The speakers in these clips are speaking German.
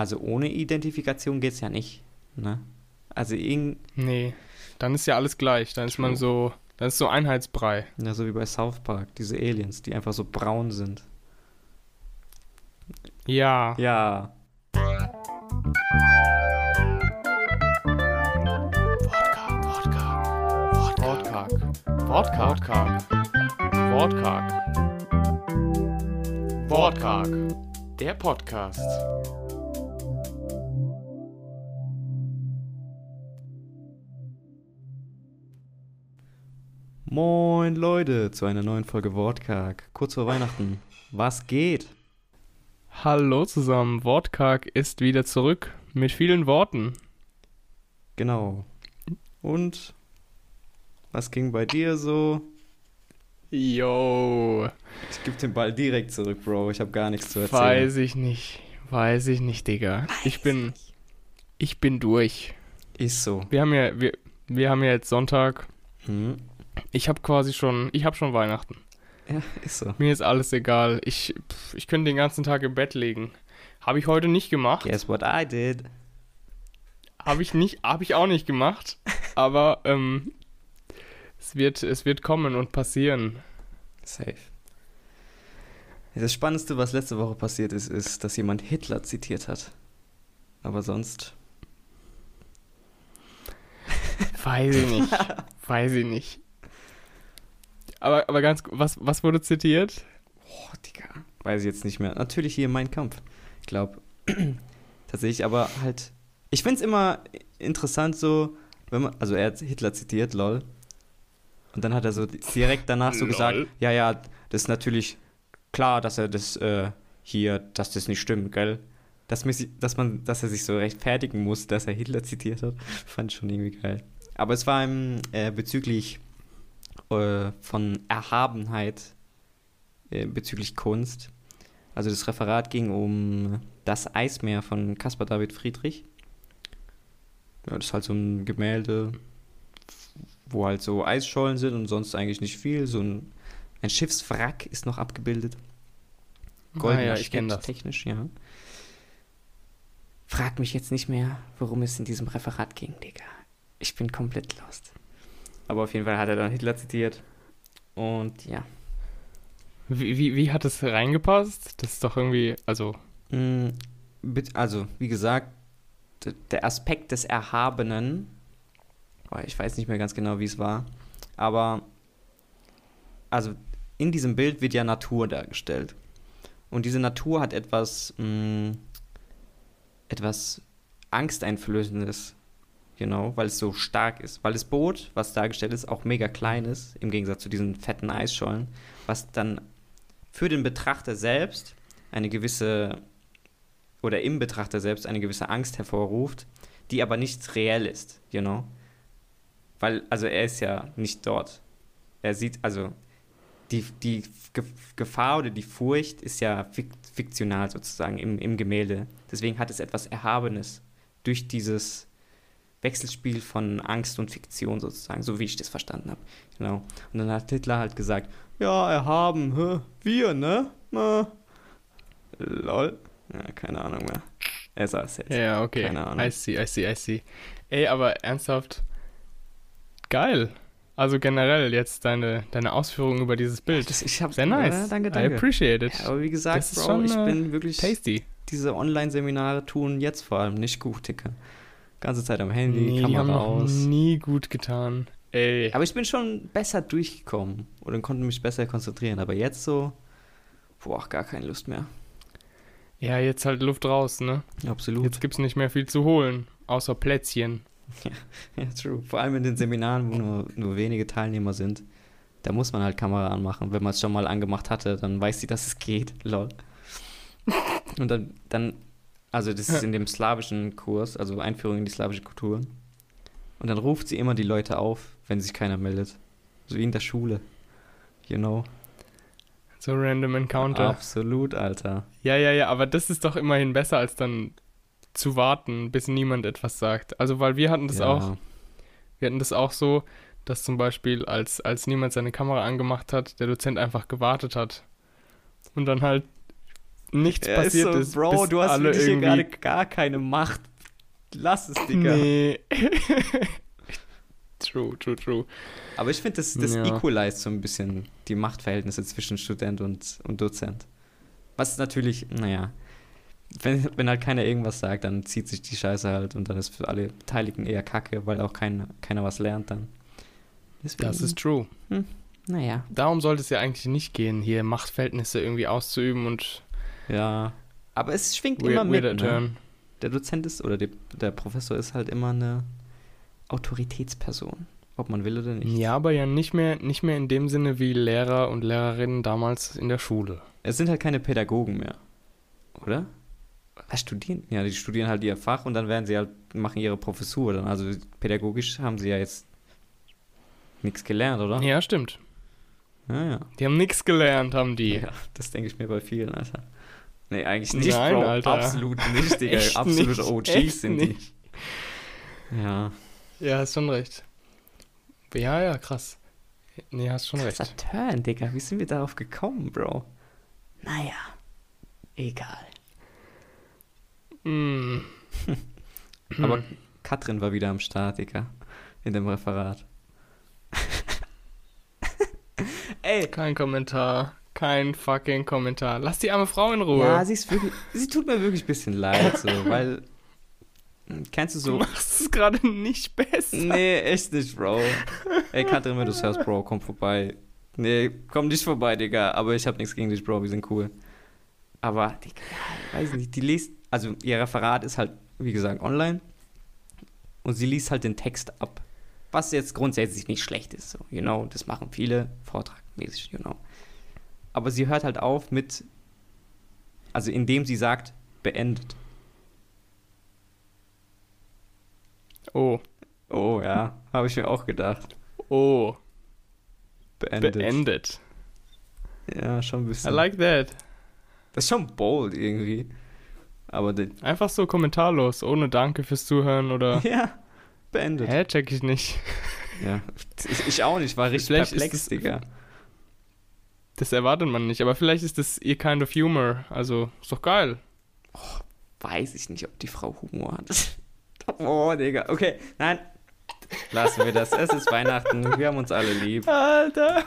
also ohne Identifikation geht es ja nicht. Ne? Also irgend, Nee, dann ist ja alles gleich. Dann ist man so, dann ist so Einheitsbrei. ja, so wie bei South Park, diese Aliens, die einfach so braun sind. Ja. Ja. Wortkarg. Wortkarg. Wortkarg. Wortkarg. Der Podcast. Moin Leute, zu einer neuen Folge Wortkarg. Kurz vor Weihnachten. Was geht? Hallo zusammen. Wortkarg ist wieder zurück mit vielen Worten. Genau. Und was ging bei dir so? Yo. Ich gebe den Ball direkt zurück, Bro. Ich habe gar nichts zu erzählen. Weiß ich nicht. Weiß ich nicht, Digga. Ich bin. Ich bin durch. Ist so. Wir haben ja, wir, wir haben ja jetzt Sonntag. Hm. Ich habe quasi schon, ich habe schon Weihnachten. Ja, ist so. Mir ist alles egal. Ich, pff, ich könnte den ganzen Tag im Bett liegen. Habe ich heute nicht gemacht. Guess what I did? Habe ich nicht, habe ich auch nicht gemacht. Aber ähm, es wird, es wird kommen und passieren. Safe. Das Spannendste, was letzte Woche passiert ist, ist, dass jemand Hitler zitiert hat. Aber sonst. Weiß ich nicht. Weiß ich nicht. Aber, aber ganz, was, was wurde zitiert? Boah, Digga. Weiß ich jetzt nicht mehr. Natürlich hier mein Kampf. Ich glaube. tatsächlich, aber halt. Ich finde es immer interessant, so, wenn man. Also, er hat Hitler zitiert, lol. Und dann hat er so direkt danach so Lol. gesagt: Ja, ja, das ist natürlich klar, dass er das äh, hier, dass das nicht stimmt, gell? Dass, man, dass er sich so rechtfertigen muss, dass er Hitler zitiert hat, fand ich schon irgendwie geil. Aber es war ihm äh, bezüglich äh, von Erhabenheit äh, bezüglich Kunst. Also das Referat ging um das Eismeer von Caspar David Friedrich. Ja, das ist halt so ein Gemälde, wo halt so Eisschollen sind und sonst eigentlich nicht viel. So ein, ein Schiffswrack ist noch abgebildet. ah, ja, ich kenne das. Technisch, ja. Frag mich jetzt nicht mehr, worum es in diesem Referat ging, Digga. Ich bin komplett lost. Aber auf jeden Fall hat er dann Hitler zitiert. Und ja. Wie, wie, wie hat es reingepasst? Das ist doch irgendwie, also, Mm, Also, wie gesagt, der Aspekt des Erhabenen, boah, ich weiß nicht mehr ganz genau, wie es war, aber also in diesem Bild wird ja Natur dargestellt. Und diese Natur hat etwas, mm, etwas Angsteinflößendes, genau, weil es so stark ist. Weil das Boot, was dargestellt ist, auch mega klein ist, im Gegensatz zu diesen fetten Eisschollen, was dann für den Betrachter selbst eine gewisse oder im Betrachter selbst eine gewisse Angst hervorruft, die aber nicht reell ist, you know? Weil, also er ist ja nicht dort. Er sieht, also die, die Ge- Gefahr oder die Furcht ist ja fik fiktional sozusagen im, im Gemälde. Deswegen hat es etwas Erhabenes durch dieses Wechselspiel von Angst und Fiktion sozusagen, so wie ich das verstanden habe. Genau. Und dann hat Hitler halt gesagt, ja, erhaben, hä? wir, ne? Na. Lol. Ja, keine Ahnung mehr. Er saß jetzt. ja, okay. Keine Ahnung. I see, I see, I see. Ey, aber ernsthaft, geil. Also generell jetzt deine, deine Ausführungen über dieses Bild. Das, ich hab's, Sehr nice. Ja, danke, I danke. appreciate it. Ja, aber wie gesagt, Bro, schon, ich äh, bin wirklich. Tasty. Diese Online-Seminare tun jetzt vor allem nicht gut, Dicker. Ganze Zeit am Handy, Nee, die Kamera haben noch aus. nie gut getan. Ey. Aber ich bin schon besser durchgekommen und konnte mich besser konzentrieren. Aber jetzt so, boah, gar keine Lust mehr. Ja, jetzt halt Luft raus, ne? Absolut. Jetzt gibt's nicht mehr viel zu holen, außer Plätzchen. Ja, true. Vor allem in den Seminaren, wo nur, nur wenige Teilnehmer sind. Da muss man halt Kamera anmachen. Wenn man es schon mal angemacht hatte, dann weiß sie, dass es geht. Lol. Und dann, dann, also das ist in dem slawischen Kurs, also Einführung in die slawische Kultur. Und dann ruft sie immer die Leute auf, wenn sich keiner meldet. So wie in der Schule. You know? So random Encounter. Absolut, Alter. Ja, ja, ja, aber das ist doch immerhin besser, als dann zu warten, bis niemand etwas sagt. Also, weil wir hatten das ja. auch, wir hatten das auch so, dass zum Beispiel, als, als niemand seine Kamera angemacht hat, der Dozent einfach gewartet hat. Und dann halt nichts Ja, passiert so, ist. Bro, bis du hast wirklich hier gerade gar keine Macht. Lass es, Digga. Nee. true, true, true. Aber ich finde, das, das Ja. equalize so ein bisschen die Machtverhältnisse zwischen Student und, und Dozent. Was natürlich, naja, wenn, wenn halt keiner irgendwas sagt, dann zieht sich die Scheiße halt und dann ist für alle Beteiligten eher kacke, weil auch kein, keiner was lernt dann. Deswegen, Das ist true. naja. Darum sollte es ja eigentlich nicht gehen, hier Machtverhältnisse irgendwie auszuüben und Ja. Aber es schwingt immer weird, mit. weirder Ne? turn. Der Dozent ist, oder die, der Professor ist halt immer eine Autoritätsperson. Ob man will oder nicht. Ja, aber ja nicht mehr, nicht mehr in dem Sinne wie Lehrer und Lehrerinnen damals in der Schule. Es sind halt keine Pädagogen mehr. Oder? Was studieren? Ja, die studieren halt ihr Fach und dann werden sie halt, machen ihre Professur dann. Also pädagogisch haben sie ja jetzt nichts gelernt, oder? Ja, stimmt. Ja, ja. Die haben nichts gelernt, haben die. Ja, das denke ich mir bei vielen, Alter. Nee, eigentlich nicht, Nein, Bro. Alter. Absolut nicht, Digga. Echt Absolute nicht, OGs sind die. Ja. Ja, hast schon recht. Ja, ja, krass. Nee, hast schon recht. Krasser Turn, Digga. Wie sind wir darauf gekommen, Bro? Naja. Egal. Mm. Aber Hm. Katrin war wieder am Start, Digga. In dem Referat. Ey, Kein Kommentar. Kein fucking Kommentar. Lass die arme Frau in Ruhe. Ja, sie ist wirklich, sie tut mir wirklich ein bisschen leid, so, weil, kennst du du so, machst es gerade nicht besser. nee, echt nicht, Bro. Ey, Katrin, wenn du es hörst, Bro, komm vorbei. Nee, komm nicht vorbei, Digga, aber ich hab nichts gegen dich, Bro, wir sind cool. Aber, Digga, weiß nicht, die liest, also ihr Referat ist halt, wie gesagt, online und sie liest halt den Text ab. Was jetzt grundsätzlich nicht schlecht ist, so, you know, das machen viele vortragmäßig, you know. Aber sie hört halt auf mit, also indem sie sagt, beendet. Oh, Oh ja, habe ich mir auch gedacht. oh, Beendet. beendet. Ja, schon ein I bisschen. like that. das ist schon bold irgendwie. Aber Einfach so kommentarlos, ohne Danke fürs Zuhören oder. ja, beendet. Hä, check ich nicht. Ja, ich, ich auch nicht, war richtig Vielleicht perplex, Digga. Das erwartet man nicht, aber vielleicht ist das ihr kind of humor. Also, ist doch geil. Weiß ich nicht, ob die Frau Humor hat. oh, Digga. Okay, nein. Lassen wir das. Es ist Weihnachten. Wir haben uns alle lieb. Alter.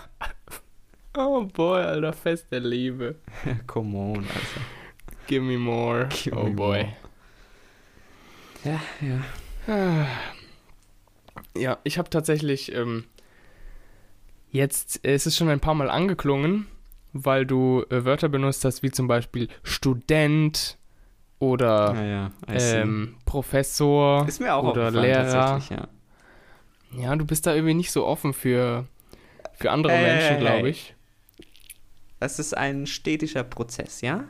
Oh boy, Alter, Fest der Liebe. Come on, Alter. Give me more. Give oh me boy. more. Ja, ja. Ja, ich habe tatsächlich ähm, jetzt, äh, es ist schon ein paar Mal angeklungen, weil du äh, Wörter benutzt hast, wie zum Beispiel Student oder Ja, ja. Ähm, Professor. ist mir auch oder Lehrer. ja. Ja, du bist da irgendwie nicht so offen für, für andere Hey, Menschen, hey, glaube ich. Es ist ein stetischer Prozess, ja?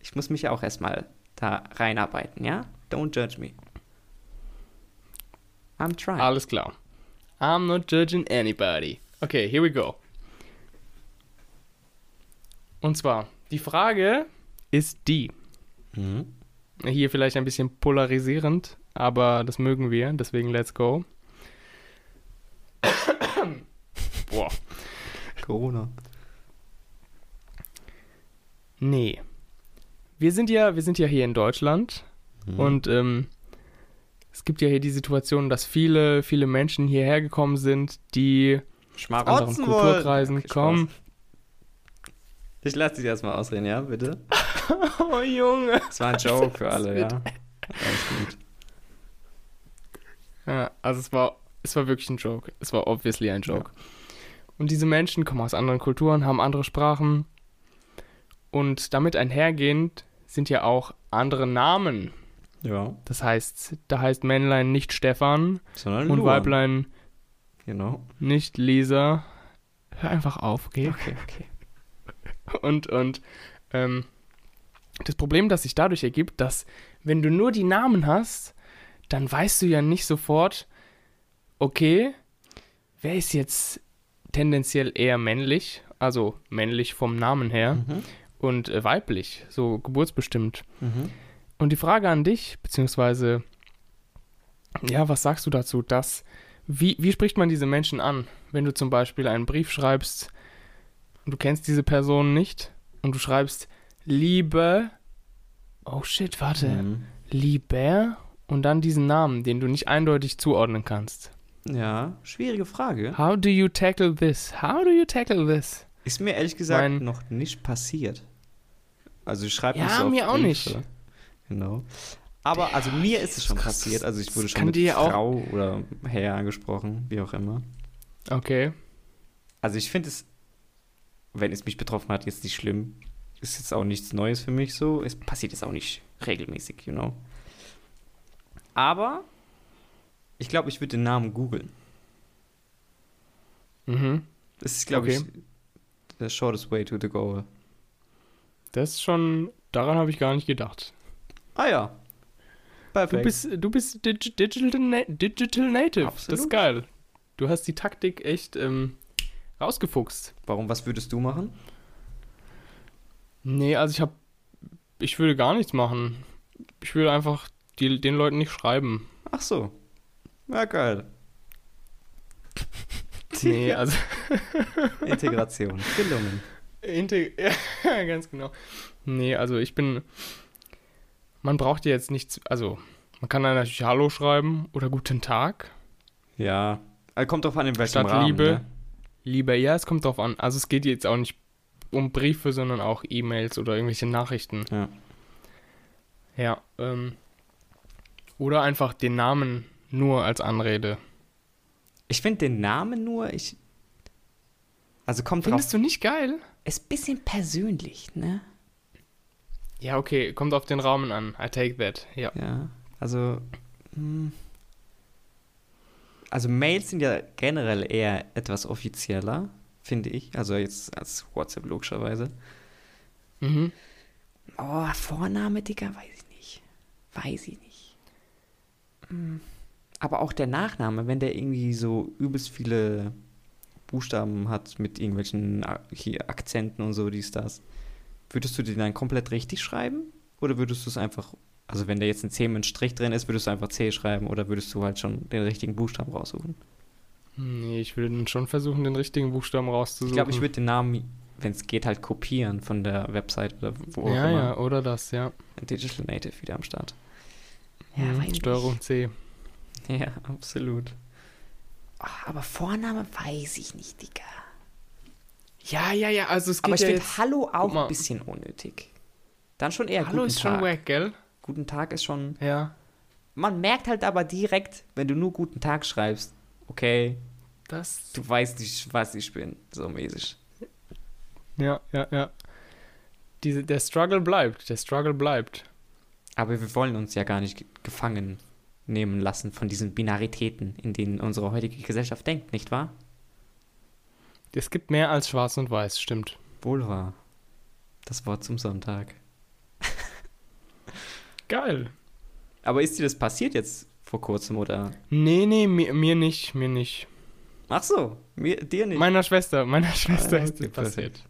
Ich muss mich auch erstmal da reinarbeiten, ja? Don't judge me. I'm trying. Alles klar. I'm not judging anybody. Okay, here we go. Und zwar, die Frage ist die. Mhm. Hier vielleicht ein bisschen polarisierend, aber das mögen wir, deswegen let's go. Boah. Corona. Nee. Wir sind ja, wir sind ja hier in Deutschland Mhm. und ähm, es gibt ja hier die Situation, dass viele, viele Menschen hierher gekommen sind, die aus anderen Schmarotzen Kulturkreisen Spaß. kommen. Ich lasse dich erstmal ausreden, ja, bitte? Oh Junge. Das war ein Joke für alle, ja. Alles gut. Ja, also es war, es war wirklich ein Joke. Es war obviously ein Joke. Und diese Menschen kommen aus anderen Kulturen, haben andere Sprachen. Und damit einhergehend sind ja auch andere Namen. Ja. Das heißt, da heißt Männlein nicht Stefan Sondern und Luan. Weiblein Genau. nicht Lisa. Hör einfach auf, okay? Okay, okay. Und, und ähm, das Problem, das sich dadurch ergibt, dass wenn du nur die Namen hast, dann weißt du ja nicht sofort, okay, wer ist jetzt tendenziell eher männlich, also männlich vom Namen her, Mhm. und äh, weiblich, so geburtsbestimmt. Mhm. Und die Frage an dich, beziehungsweise, ja, was sagst du dazu, dass, wie, wie spricht man diese Menschen an, wenn du zum Beispiel einen Brief schreibst und du kennst diese Person nicht und du schreibst, Liebe. Oh shit, warte. Mhm. Lieber und dann diesen Namen, den du nicht eindeutig zuordnen kannst. Ja, schwierige Frage. How do you tackle this? How do you tackle this? Ist mir ehrlich gesagt Mein- noch nicht passiert. Also ich schreibe Ja, nicht so mir auch Briefe. nicht. Genau. Aber also mir ist es schon das- passiert. Also ich wurde schon mit dir auch- Frau oder Herr angesprochen, wie auch immer. Okay. Also ich finde es, wenn es mich betroffen hat, jetzt nicht schlimm. Ist jetzt auch nichts Neues für mich so. Es passiert jetzt auch nicht regelmäßig, you know. Aber ich glaube, ich würde den Namen googeln. Mhm. Das ist, glaube Okay. ich, the shortest way to the goal. Das ist schon, daran habe ich gar nicht gedacht. Ah ja. Du Perfekt. bist, du bist Dig Digital, Na Digital Native. Das Absolut. ist geil. Du hast die Taktik echt ähm, rausgefuchst. Warum, was würdest du machen? Nee, also ich habe, ich würde gar nichts machen. Ich würde einfach die, den Leuten nicht schreiben. Ach so. Ja, geil. Nee, also Integration. Gelungen. Integ ja, ganz genau. Nee, also ich bin. Man braucht ja jetzt nichts. Also, man kann dann natürlich Hallo schreiben oder Guten Tag. Ja. Also kommt drauf an, in welchem Statt Rahmen. Liebe. Ne? Lieber, ja, es kommt drauf an. Also, es geht jetzt auch nicht um Briefe, sondern auch E-Mails oder irgendwelche Nachrichten. Ja. Ja, ähm. Oder einfach den Namen nur als Anrede. Ich finde den Namen nur, ich. Also kommt drauf. Findest du nicht geil? Ist ein bisschen persönlich, ne? Ja, okay, kommt auf den Rahmen an. I take that. Ja. Ja. Also. Hm. Also Mails sind ja generell eher etwas offizieller, finde ich. Also jetzt als WhatsApp logischerweise. Mhm. Oh, Vorname, Digga, weiß ich nicht. Weiß ich nicht. Hm. Aber auch der Nachname, wenn der irgendwie so übelst viele Buchstaben hat mit irgendwelchen Akzenten und so, dies, das. Würdest du den dann komplett richtig schreiben? Oder würdest du es einfach, also wenn da jetzt ein C mit einem Strich drin ist, würdest du einfach C schreiben oder würdest du halt schon den richtigen Buchstaben raussuchen? Nee, ich würde schon versuchen, den richtigen Buchstaben rauszusuchen. Ich glaube, ich würde den Namen, wenn es geht, halt kopieren von der Website oder wo auch Ja, immer. ja, oder das, ja. Digital Native wieder am Start. Mhm, Steuerung C. Ja, absolut. Ach, aber Vorname weiß ich nicht, Digga. Ja, ja, ja, also es geht Aber ich ja finde. Hallo auch ein bisschen unnötig. Dann schon eher Hallo guten ist Tag. schon wack, gell? Guten Tag ist schon. Ja. Man merkt halt aber direkt, wenn du nur guten Tag schreibst, okay, Das... du weißt nicht, was ich bin, so mäßig. Ja, ja, ja. Diese, der Struggle bleibt, der Struggle bleibt. Aber wir wollen uns ja gar nicht ge- gefangen nehmen lassen von diesen Binaritäten, in denen unsere heutige Gesellschaft denkt, nicht wahr? Es gibt mehr als schwarz und weiß, stimmt. Wohl wahr. Das Wort zum Sonntag. Geil. Aber ist dir das passiert jetzt vor kurzem oder? Nee, nee, mir, mir nicht, mir nicht. Ach so, mir, dir nicht. Meiner Schwester, meiner Schwester Ah, ist das passiert.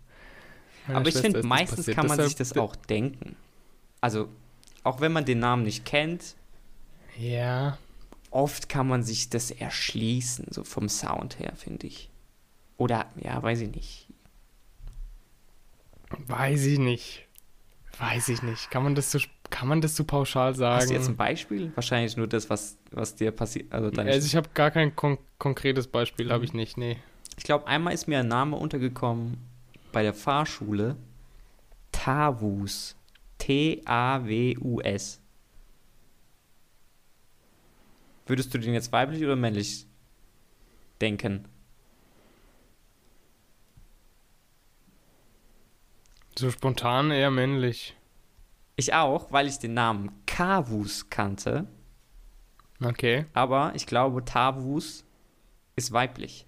Meiner Aber ich finde, meistens kann man Deshalb- sich das auch denken. Also, auch wenn man den Namen nicht kennt, Ja. oft kann man sich das erschließen, so vom Sound her, finde ich. Oder, ja, weiß ich nicht. Weiß ich nicht. Weiß ich nicht. Kann man das so, kann man das so pauschal sagen? Hast du jetzt ein Beispiel? Wahrscheinlich nur das, was, was dir passiert. Also also ich habe gar kein kon konkretes Beispiel, habe ich nicht, nee. Ich glaube, einmal ist mir ein Name untergekommen bei der Fahrschule. Tavus. T-A-W-U-S. Würdest du den jetzt weiblich oder männlich denken? So spontan eher männlich. Ich auch, weil ich den Namen Kavus kannte. Okay. Aber ich glaube, Tavus ist weiblich.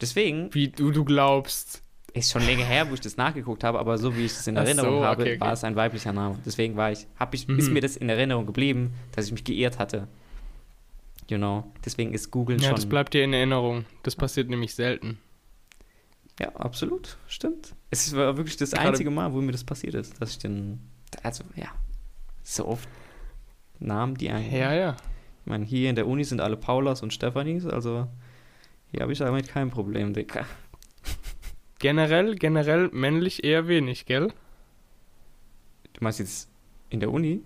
Deswegen Wie du, du glaubst. ist schon länger her, wo ich das nachgeguckt habe, aber so wie ich es in Erinnerung so, habe, okay, okay. war es ein weiblicher Name. Deswegen war ich, hab ich, ist Mhm. mir das in Erinnerung geblieben, dass ich mich geirrt hatte. You know. Deswegen ist Google Ja, schon. das bleibt dir in Erinnerung. Das passiert nämlich selten. Ja, absolut. Stimmt. Es war wirklich das Gerade- einzige Mal, wo mir das passiert ist, dass ich den. Also, ja. So oft Namen, die einen. Ja, ja. Ich meine, hier in der Uni sind alle Paulas und Stefanis, also hier habe ich damit kein Problem, Dicker. Generell, generell männlich eher wenig, gell? Du meinst jetzt in der Uni?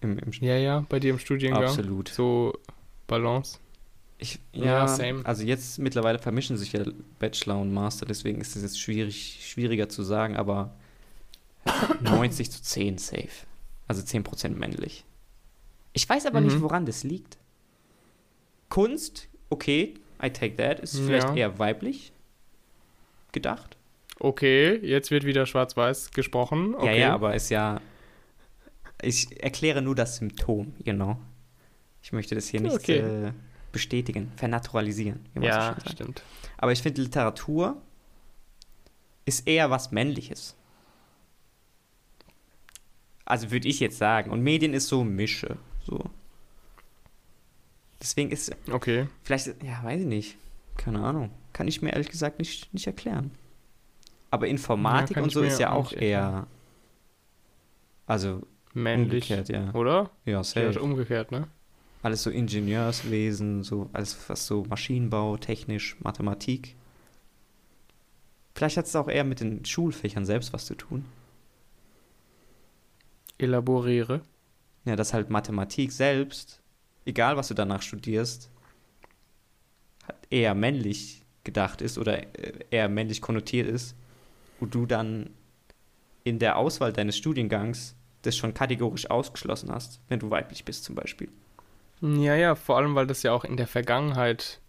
Im, im Ja, ja, bei dir im Studiengang. Absolut. So Balance. Ich, Ja, ja, same. also jetzt mittlerweile vermischen sich ja Bachelor und Master, deswegen ist es jetzt schwierig, schwieriger zu sagen, aber 90 zu 10 safe. Also 10% männlich. Ich weiß aber nicht, Mhm. woran das liegt. Kunst, okay, I take that, ist vielleicht Ja. eher weiblich gedacht. Okay, jetzt wird wieder schwarz-weiß gesprochen. Okay. Ja, ja, aber ist ja. Ich erkläre nur das Symptom, genau. Ich möchte das hier nicht Okay. äh, bestätigen, vernaturalisieren. so Ja, sagt. stimmt. Aber ich finde, Literatur ist eher was Männliches. Also würde ich jetzt sagen. Und Medien ist so Mische. So. Deswegen ist, Okay. vielleicht, ja, weiß ich nicht. Keine Ahnung. Kann ich mir ehrlich gesagt nicht, nicht erklären. Aber Informatik kann und so ist ja auch eher. Also Männlich. ja. Oder? Ja, Ja, safe. umgekehrt, ne? Alles so Ingenieurswesen, so alles was so Maschinenbau, technisch, Mathematik. Vielleicht hat es auch eher mit den Schulfächern selbst was zu tun. Elaboriere. Ja, dass halt Mathematik selbst, egal was du danach studierst, halt eher männlich gedacht ist oder äh, eher männlich konnotiert ist, wo du dann in der Auswahl deines Studiengangs das schon kategorisch ausgeschlossen hast, wenn du weiblich bist zum Beispiel. Ja, ja, vor allem, weil das ja auch in der Vergangenheit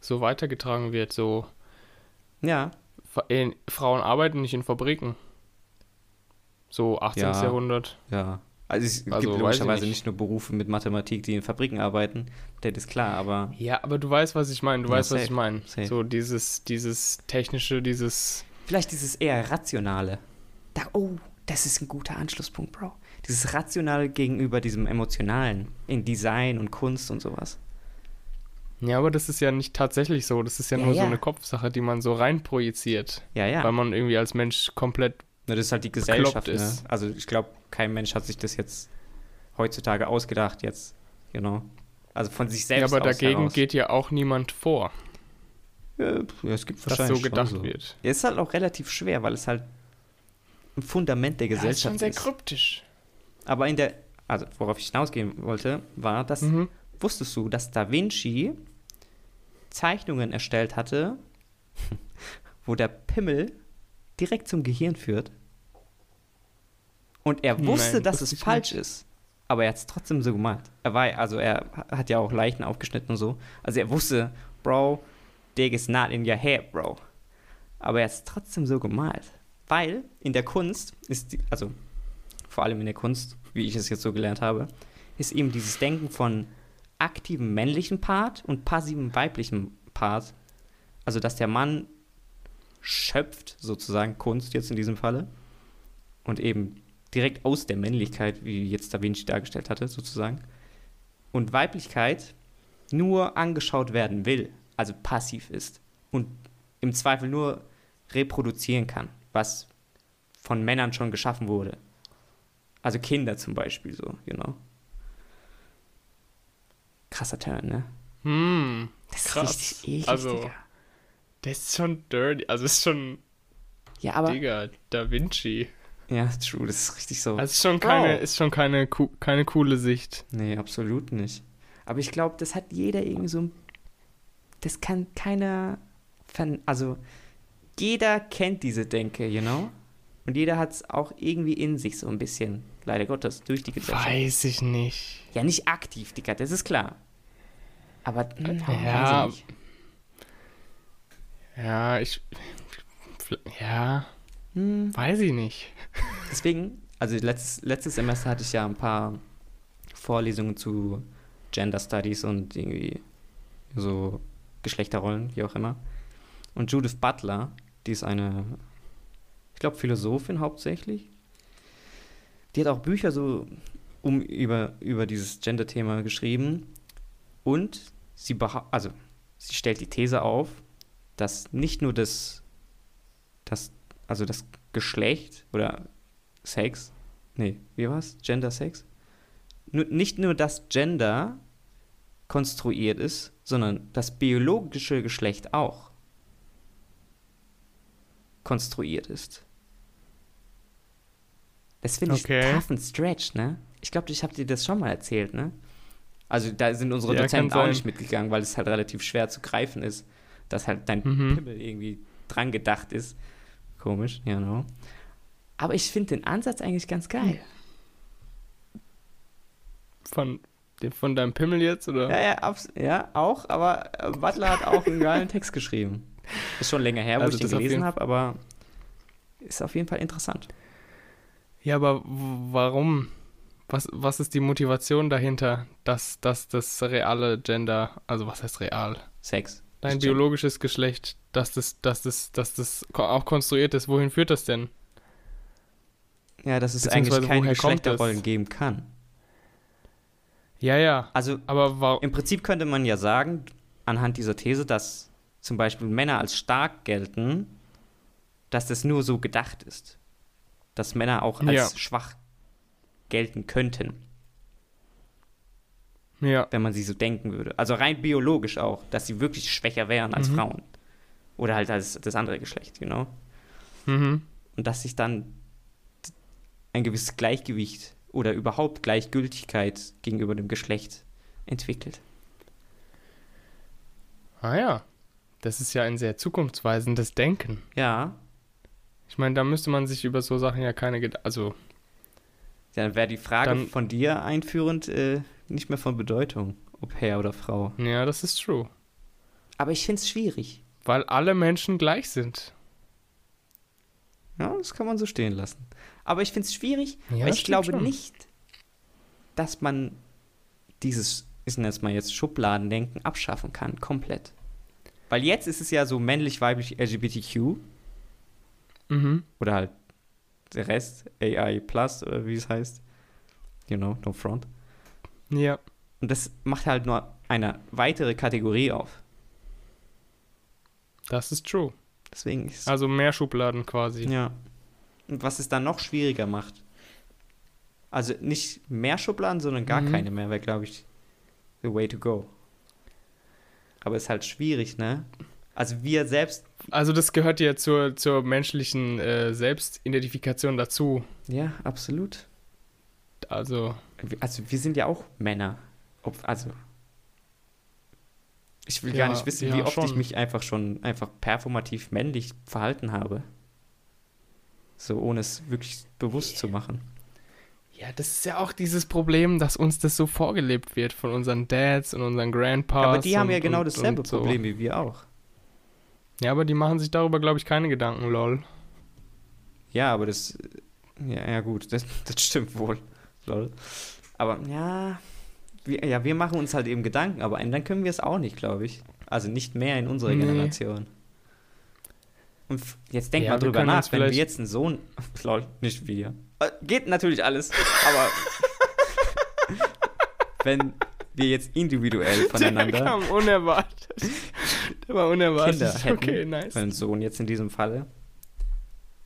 so weitergetragen wird. So, Ja, Frauen arbeiten nicht in Fabriken. So 18. Ja. Jahrhundert. ja. Also es Also, gibt logischerweise nicht. nicht. nur Berufe mit Mathematik, die in Fabriken arbeiten, das ist klar, aber Ja, aber du weißt, was ich meine. Du Ja, weißt, was safe, ich meine. So dieses, dieses technische, dieses. Vielleicht dieses eher rationale. Da, oh, das ist ein guter Anschlusspunkt, Bro. Dieses rationale gegenüber diesem emotionalen in Design und Kunst und sowas. Ja, aber das ist ja nicht tatsächlich so. Das ist ja, Ja, nur ja. so eine Kopfsache, die man so reinprojiziert. Ja, ja. Weil man irgendwie als Mensch komplett. Nur das ist halt die Gesellschaft. Ne? ist. Also ich glaube, kein Mensch hat sich das jetzt heutzutage ausgedacht jetzt. Genau. Also von sich selbst ja, aber dagegen heraus. geht ja auch niemand vor, Ja, ja, es gibt dass wahrscheinlich so gedacht so. wird. Ja, ist halt auch relativ schwer, weil es halt ein Fundament der Ja, ist Gesellschaft schon sehr ist. kryptisch. Aber in der, also worauf ich hinausgehen wollte, war, dass Mhm. Wusstest du, dass Da Vinci Zeichnungen erstellt hatte, wo der Pimmel direkt zum Gehirn führt? Und er wusste, Nein, dass es falsch ist. Aber er hat es trotzdem so gemalt. Er war, also er hat ja auch Leichen aufgeschnitten und so. Also er wusste, Bro, dig is not in your head, Bro. Aber er hat es trotzdem so gemalt. Weil in der Kunst ist, die, also vor allem in der Kunst, wie ich es jetzt so gelernt habe, ist eben dieses Denken von aktivem männlichen Part und passivem weiblichen Part. Also, dass der Mann schöpft, sozusagen Kunst jetzt in diesem Falle, und eben direkt aus der Männlichkeit, wie jetzt Da Vinci dargestellt hatte, sozusagen. Und Weiblichkeit nur angeschaut werden will, also passiv ist und im Zweifel nur reproduzieren kann, was von Männern schon geschaffen wurde. Also Kinder zum Beispiel so, genau. Krasser Turn, ne? Hm, Das Krass. ist richtig eklig, Also, Digga. das ist schon dirty. Also, ist schon, Ja, aber. Digga, Da Vinci. Ja, true, das ist richtig so. Also, ist schon keine, ist schon keine, keine coole Sicht. Nee, absolut nicht. Aber ich glaube, das hat jeder irgendwie so. ein- Das kann keiner. Also, jeder kennt diese Denke, you know? Und jeder hat es auch irgendwie in sich so ein bisschen. Leider Gottes, durch die Gesellschaft. Weiß ich nicht. Ja, nicht aktiv, Digga, das ist klar. Aber. hm, Ja. weiß ich nicht. Ja, ich. Ja, Hm, weiß ich nicht. Deswegen, also letztes, letztes Semester hatte ich ja ein paar Vorlesungen zu Gender Studies und irgendwie so Geschlechterrollen, wie auch immer. Und Judith Butler, die ist eine, ich glaube, Philosophin hauptsächlich. Die hat auch Bücher so um über, über dieses Gender-Thema geschrieben. Und sie also sie stellt die These auf, dass nicht nur das, das also das Geschlecht oder Sex, nee, wie war's? Gender Sex? Nicht nur das Gender konstruiert ist, sondern das biologische Geschlecht auch. konstruiert ist. Das finde ich Okay. tough and stretch, ne? Ich glaube, ich habe dir das schon mal erzählt, ne? Also da sind unsere Ja, Dozenten auch nicht mitgegangen, weil es halt relativ schwer zu greifen ist, dass halt dein Mhm. Pimmel irgendwie dran gedacht ist. Komisch, ja, no. Aber ich finde den Ansatz eigentlich ganz geil. Von, von deinem Pimmel jetzt, oder? Ja, ja, ja, auch, aber äh, Butler hat auch einen geilen Text geschrieben. Ist schon länger her, wo Also ich den gelesen habe, aber ist auf jeden Fall interessant. Ja, aber warum? Was, was ist die Motivation dahinter, dass, dass das reale Gender, also was heißt real? Sex. Dein biologisches Geschlecht, dass das, dass das, dass das auch konstruiert ist, wohin führt das denn? Ja, dass es eigentlich keine Geschlechterrollen geben kann. Ja, ja. Also Aber im Prinzip könnte man ja sagen, anhand dieser These, dass zum Beispiel Männer als stark gelten, dass das nur so gedacht ist. Dass Männer auch als Ja. schwach gelten könnten, Ja. wenn man sie so denken würde. Also rein biologisch auch, dass sie wirklich schwächer wären als Mhm. Frauen. Oder halt als das andere Geschlecht, genau. Mhm. Und dass sich dann ein gewisses Gleichgewicht oder überhaupt Gleichgültigkeit gegenüber dem Geschlecht entwickelt. Ah ja. Das ist ja ein sehr zukunftsweisendes Denken. Ja, Ich meine, da müsste man sich über so Sachen ja keine Gedanken. Also, dann wäre die Frage Dann- von dir einführend äh, nicht mehr von Bedeutung, ob Herr oder Frau. ja, das ist true. Aber ich finde es schwierig. Weil alle Menschen gleich sind. Ja, das kann man so stehen lassen. Aber ich finde es schwierig, Ja, weil ich glaube schon. nicht, dass man dieses, ist das mal jetzt Schubladendenken, abschaffen kann, komplett. Weil jetzt ist es ja so männlich, weiblich, LGBTQ Mhm. oder halt der Rest, AI Plus oder wie es heißt. You know, no front. Ja. Und das macht halt nur eine weitere Kategorie auf. Das ist true. Deswegen ist Also mehr Schubladen quasi. Ja. Und was es dann noch schwieriger macht. Also nicht mehr Schubladen, sondern gar Mhm. keine mehr, wäre, glaube ich, the way to go. Aber ist halt schwierig, ne? Also wir selbst, Also das gehört ja zur, zur menschlichen äh, Selbstidentifikation dazu. ja, absolut. Also, Also wir sind ja auch Männer. Ob, also ich will Ja, gar nicht wissen, ja, wie oft ich schon. mich einfach schon einfach performativ männlich verhalten habe. So ohne es wirklich bewusst zu machen. ja, das ist ja auch dieses Problem, dass uns das so vorgelebt wird von unseren Dads und unseren Grandpas. Aber die haben ja genau und- dasselbe und so. Problem wie wir auch. Ja, aber die machen sich darüber, glaube ich, keine Gedanken, lol. Ja, aber das. Ja, ja gut, das, das stimmt wohl. Lol. Aber ja wir, ja, wir machen uns halt eben Gedanken, aber ändern können wir es auch nicht, glaube ich. Also nicht mehr in unserer Nee. Generation. Und jetzt denk Ja, mal drüber nach, wenn wir jetzt einen Sohn. Lol, nicht wir. Äh, Geht natürlich alles, aber. wenn wir jetzt individuell Der voneinander. kam unerwartet. Der war unerwartet. Kinder hätten, okay, nice. meinen Sohn jetzt in diesem Falle,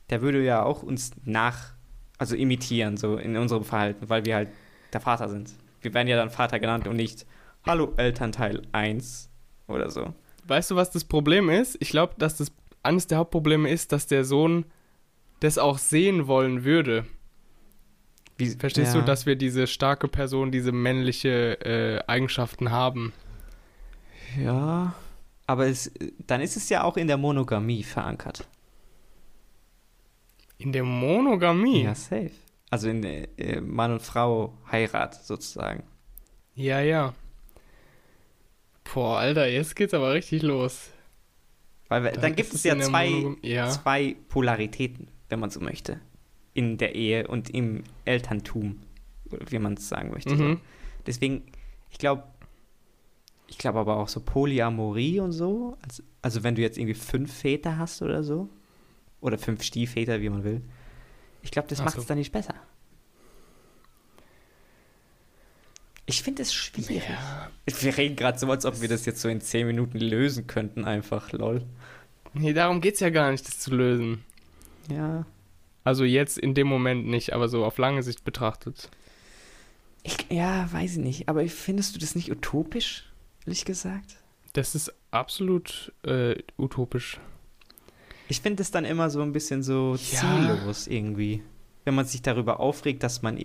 der würde ja auch uns nach, also imitieren, so in unserem Verhalten, weil wir halt der Vater sind. Wir werden ja dann Vater genannt und nicht Hallo Elternteil 1 oder so. Weißt du, was das Problem ist? Ich glaube, dass das eines der Hauptprobleme ist, dass der Sohn das auch sehen wollen würde. Wie, Verstehst ja, du, dass wir diese starke Person, diese männliche äh, Eigenschaften haben? Ja, aber es, dann ist es ja auch in der Monogamie verankert. In der Monogamie? Ja, safe. Also in der äh, Mann und Frau Heirat sozusagen. Ja, ja. Boah, Alter, jetzt geht's aber richtig los. Weil dann ist gibt es ja zwei, Monogam- ja. zwei Polaritäten, wenn man so möchte. In der Ehe und im Elterntum, wie man es sagen möchte. So. Mhm. Deswegen, ich glaube, ich glaube aber auch so Polyamorie und so. Also, also wenn du jetzt irgendwie fünf Väter hast oder so. Oder fünf Stiefväter, wie man will. Ich glaube, das Ach macht so. es dann nicht besser. Ich finde es schwierig. Ja. Wir reden gerade so, als ob wir das jetzt so in zehn Minuten lösen könnten, einfach, lol. Nee, darum geht's ja gar nicht, das zu lösen. Ja. Also jetzt in dem Moment nicht, aber so auf lange Sicht betrachtet. Ich, ja, weiß ich nicht. Aber findest du das nicht utopisch, ehrlich gesagt? Das ist absolut äh, utopisch. Ich finde es dann immer so ein bisschen so Ja. ziellos irgendwie. Wenn man sich darüber aufregt, dass man.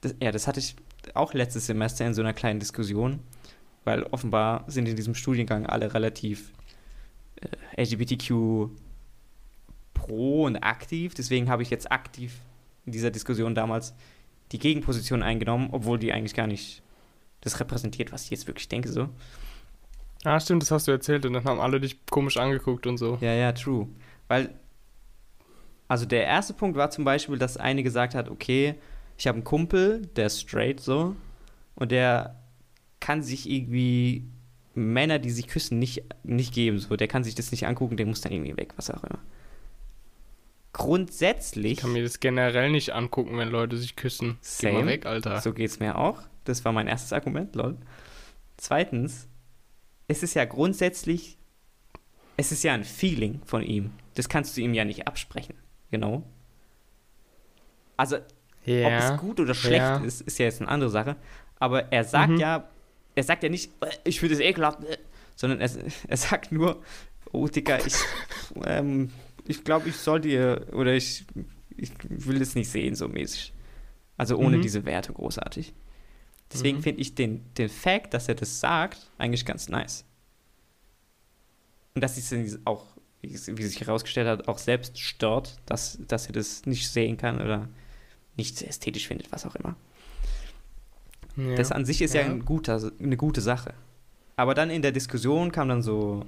Das, ja, das hatte ich auch letztes Semester in so einer kleinen Diskussion, weil offenbar sind in diesem Studiengang alle relativ äh, LGBTQ pro und aktiv. Deswegen habe ich jetzt aktiv in dieser Diskussion damals die Gegenposition eingenommen, obwohl die eigentlich gar nicht das repräsentiert, was ich jetzt wirklich denke, so. Ah, stimmt, das hast du erzählt und dann haben alle dich komisch angeguckt und so. Ja, ja, true. Weil, also der erste Punkt war zum Beispiel, dass eine gesagt hat, okay, ich habe einen Kumpel, der ist straight so, und der kann sich irgendwie Männer, die sich küssen, nicht, nicht geben, so. Der kann sich das nicht angucken, der muss dann irgendwie weg, was auch immer. Grundsätzlich, Ich kann mir das generell nicht angucken, wenn Leute sich küssen. Geh mal Same. weg, Alter. so geht's mir auch. Das war mein erstes Argument, lol. Zweitens, es ist ja grundsätzlich, es ist ja ein Feeling von ihm. Das kannst du ihm ja nicht absprechen. Genau. Also, ob es gut oder schlecht Ja. ist, ist ja jetzt eine andere Sache. Aber er sagt Mhm. ja, er sagt ja nicht, "Äh, ich finde es ekelhaft, äh", sondern er, er sagt nur, oh Dicker, ich, ähm, ich glaube, ich soll dir, oder ich, ich will es nicht sehen, so mäßig. Also ohne Mhm. diese Werte großartig. Deswegen Mhm. finde ich den, den Fact, dass er das sagt, eigentlich ganz nice. Und dass es ihn auch, wie es- sich herausgestellt hat, auch selbst stört, dass, dass er das nicht sehen kann oder nicht ästhetisch findet, was auch immer. Ja. Das an sich ist ja, Ja. ein guter, eine gute Sache. Aber dann in der Diskussion kam dann so,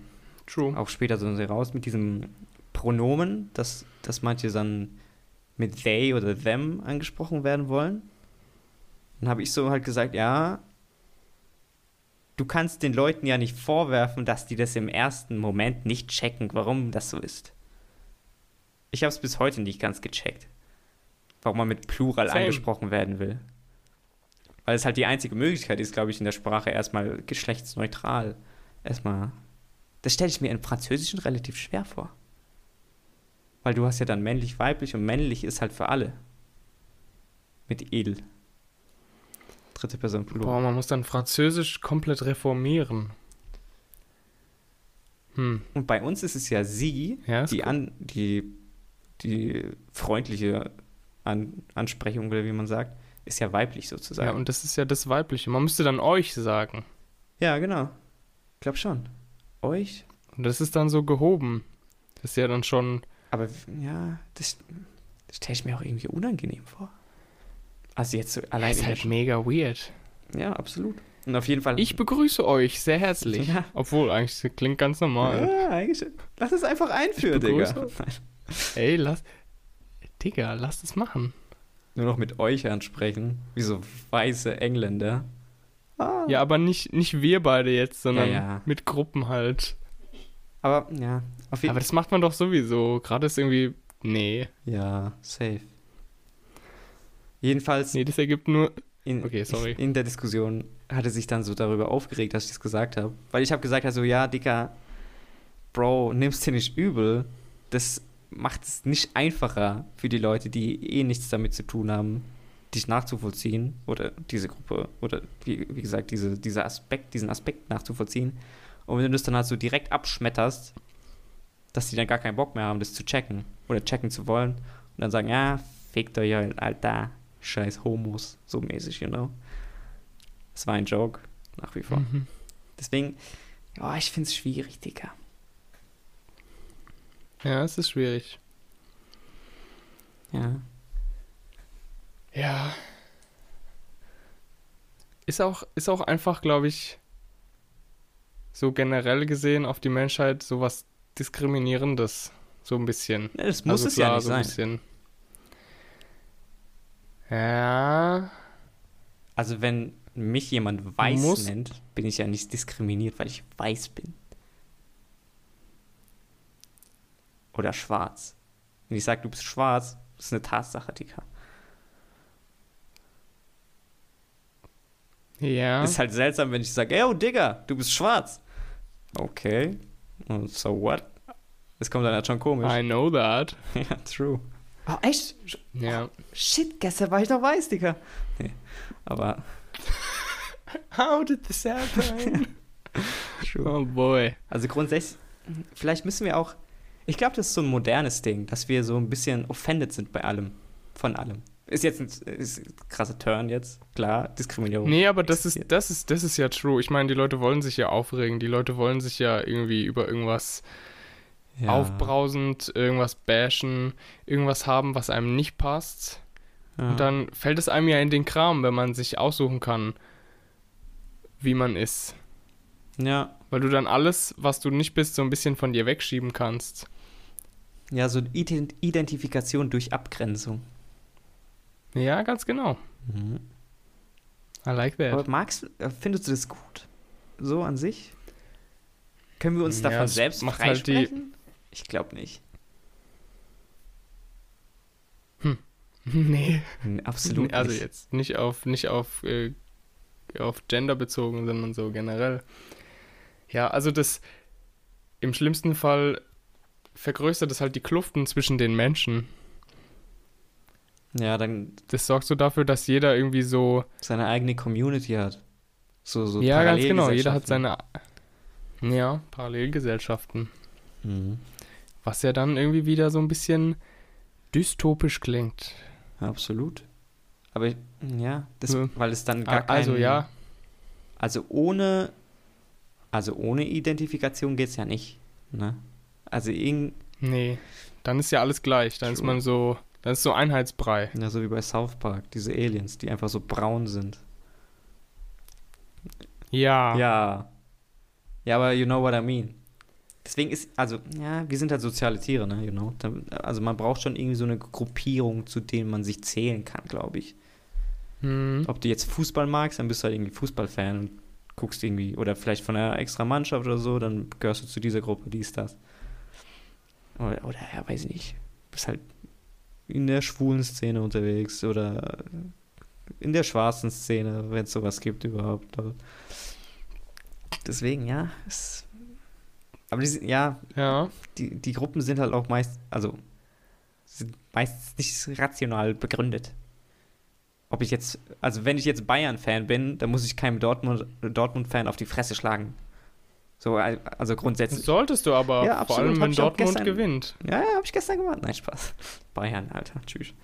True. auch später so raus mit diesem Pronomen, dass, dass manche dann mit they oder them angesprochen werden wollen. Dann habe ich so halt gesagt, ja, du kannst den Leuten ja nicht vorwerfen, dass die das im ersten Moment nicht checken, warum das so ist. Ich habe es bis heute nicht ganz gecheckt, warum man mit Plural Same. angesprochen werden will. Weil es halt die einzige Möglichkeit ist, glaube ich, in der Sprache erstmal geschlechtsneutral. Erstmal. Das stelle ich mir im Französischen relativ schwer vor. Weil du hast ja dann männlich, weiblich und männlich ist halt für alle. Mit il. Dritte Person Plural. Boah, man muss dann Französisch komplett reformieren. Hm. Und bei uns ist es ja sie, Ja, die, an, die, die freundliche an Ansprechung, oder wie man sagt, ist ja weiblich sozusagen. Ja, und das ist ja das Weibliche. Man müsste dann euch sagen. ja genau. Ich glaube schon. Euch? Und das ist dann so gehoben. Das ist ja dann schon. Aber ja, das, das stelle ich mir auch irgendwie unangenehm vor. Also jetzt so allein ist in halt mega weird. Ja, absolut. Und auf jeden Fall. Ich begrüße euch sehr herzlich. Ja. Obwohl, eigentlich das klingt ganz normal. Ja, eigentlich. Lass es einfach einführen, Ich Digga. Ey, lass. Digga, lass das machen. Nur noch mit euch ansprechen. Wie so weiße Engländer. Ah. Ja, aber nicht, nicht wir beide jetzt, sondern Ja, ja. mit Gruppen halt. Aber ja, auf jeden Aber das macht man doch sowieso. Gerade ist irgendwie. Nee. Ja, safe. Jedenfalls Nee, das ergibt nur. in, Okay, sorry. in der Diskussion hatte sich dann so darüber aufgeregt, dass ich das gesagt habe. Weil ich habe gesagt, also ja, Dicker, Bro, nimmst dir nicht übel. Das macht es nicht einfacher für die Leute, die eh nichts damit zu tun haben, dich nachzuvollziehen oder diese Gruppe oder wie, wie gesagt, diese, dieser Aspekt, diesen Aspekt nachzuvollziehen. Und wenn du das dann halt so direkt abschmetterst, dass die dann gar keinen Bock mehr haben, das zu checken oder checken zu wollen und dann sagen, ja, fickt euch, Alter, scheiß Homos, so mäßig, you know. Das war ein Joke, nach wie vor. Mhm. Deswegen, ja, ich finde es schwierig, Digga. Ja, es ist schwierig. Ja. Ja. Ist auch, ist auch einfach, glaube ich, so generell gesehen auf die Menschheit sowas Diskriminierendes. So ein bisschen. Ja, Das muss Also es klar, ja nicht so ein sein. bisschen. Ja. Also wenn mich jemand weiß Muss- nennt, bin ich ja nicht diskriminiert, weil ich weiß bin. Oder schwarz. Wenn ich sage, du bist schwarz, ist eine Tatsache, Digga. Ja. Ist halt seltsam, wenn ich sage, ey, oh, Digga, du bist schwarz. Okay. Und so what? Das kommt dann halt schon komisch. I know that. ja, true. Oh, echt? Ja. Shit, gestern war ich noch weiß, Digga. Nee, aber How did this happen? true. oh boy. Also grundsätzlich, vielleicht müssen wir auch, Ich glaube, das ist so ein modernes Ding, dass wir so ein bisschen offended sind bei allem. Von allem. Ist jetzt ein, ist ein krasser Turn jetzt, klar, Diskriminierung. Nee, aber das ist, das ist, das ist ja true. Ich meine, die Leute wollen sich ja aufregen, die Leute wollen sich ja irgendwie über irgendwas ja. aufbrausend, irgendwas bashen, irgendwas haben, was einem nicht passt. Ja. Und dann fällt es einem ja in den Kram, wenn man sich aussuchen kann, wie man ist. Ja. Weil du dann alles, was du nicht bist, so ein bisschen von dir wegschieben kannst. Ja, so Ident Identifikation durch Abgrenzung. Ja, ganz genau. Mhm. I like that. Aber magst, äh, findest du das gut? So an sich? Können wir uns davon selbst halt die- freisprechen? Ich glaube nicht. nee. N- Absolut also nicht. jetzt nicht auf, nicht auf, äh, auf Gender bezogen, sondern so generell. Ja, also das im schlimmsten Fall vergrößert es halt die Kluften zwischen den Menschen. Ja, dann Das sorgt so dafür, dass jeder irgendwie so. seine eigene Community hat. So, so ja, ganz genau. Jeder hat seine. Ja, Parallelgesellschaften. Mhm. Was ja dann irgendwie wieder so ein bisschen dystopisch klingt. Absolut. Aber ja, das, Ja. weil es dann gar kein, also ja, Also ohne, also ohne Identifikation geht es ja nicht. Ne? Also irgend, nee. Dann ist ja alles gleich. Dann ist True. man so. Dann ist so Einheitsbrei. ja, so wie bei South Park, diese Aliens, die einfach so braun sind. Ja. Ja. Ja, aber you know what I mean. Deswegen ist, also, ja, wir sind halt soziale Tiere, ne. Da, also man braucht schon irgendwie so eine Gruppierung, zu denen man sich zählen kann, glaube ich. Hm. Ob du jetzt Fußball magst, dann bist du halt irgendwie Fußballfan und guckst irgendwie, oder vielleicht von einer extra Mannschaft oder so, dann gehörst du zu dieser Gruppe, die ist das. Oder, oder ja, weiß ich nicht. Bist halt in der schwulen Szene unterwegs oder in der schwarzen Szene, wenn es sowas gibt überhaupt. Deswegen, ja. Es, aber die, sind- ja, Ja. die, die Gruppen sind halt auch meist, also sind meistens nicht rational begründet. Ob ich jetzt, also wenn ich jetzt Bayern-Fan bin, dann muss ich keinem Dortmund- Dortmund-Fan auf die Fresse schlagen. So, al- also grundsätzlich. Solltest du aber, Ja, vor allem wenn Dortmund gestern- gewinnt. Ja, ja, hab ich gestern gemacht. Nein, Spaß. Bayern, Alter, tschüss.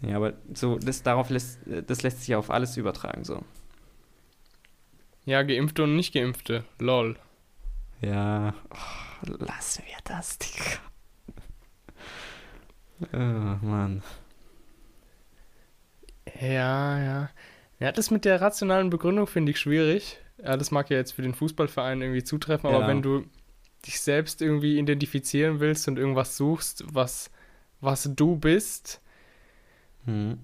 Ja, aber so, das, darauf lässt, das lässt sich auf alles übertragen, so. Ja, Geimpfte und Nicht-Geimpfte. Lol. Ja, oh, lassen wir das, Digga. Oh, Mann. Ja, ja. Ja, das mit der rationalen Begründung finde ich schwierig. Ja, das mag ja jetzt für den Fußballverein irgendwie zutreffen, aber Ja. wenn du dich selbst irgendwie identifizieren willst und irgendwas suchst, was, was du bist, Hm.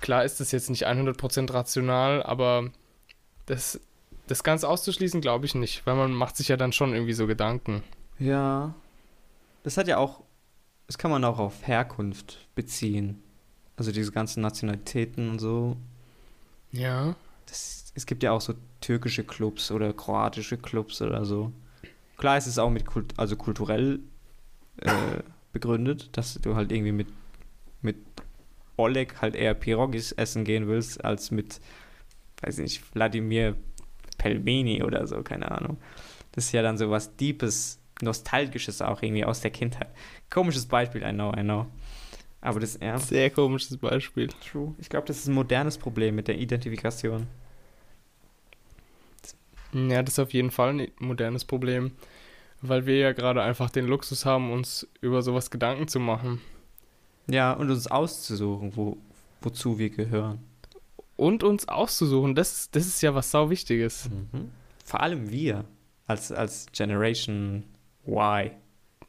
klar ist das jetzt nicht 100% rational, aber das, das ganz auszuschließen glaube ich nicht, weil man macht sich ja dann schon irgendwie so Gedanken. Ja. Das hat ja auch, das kann man auch auf Herkunft beziehen. Also diese ganzen Nationalitäten und so. Ja. Das, es gibt ja auch so türkische Clubs oder kroatische Clubs oder so. Klar ist es auch mit Kult, also kulturell äh, begründet, dass du halt irgendwie mit, mit Oleg halt eher Pirogis essen gehen willst, als mit, weiß nicht, Wladimir Pelmeni oder so, keine Ahnung. Das ist ja dann so was Deepes, Nostalgisches auch irgendwie aus der Kindheit. Komisches Beispiel, I know, I know. Aber das, ja, Sehr komisches Beispiel. true. Ich glaube, das ist ein modernes Problem mit der Identifikation. Ja, das ist auf jeden Fall ein modernes Problem, weil wir ja gerade einfach den Luxus haben, uns über sowas Gedanken zu machen. Ja, und uns auszusuchen, wo, wozu wir gehören. Und uns auszusuchen, das, das ist ja was sau Wichtiges. Mhm. Vor allem wir als, als Generation Y.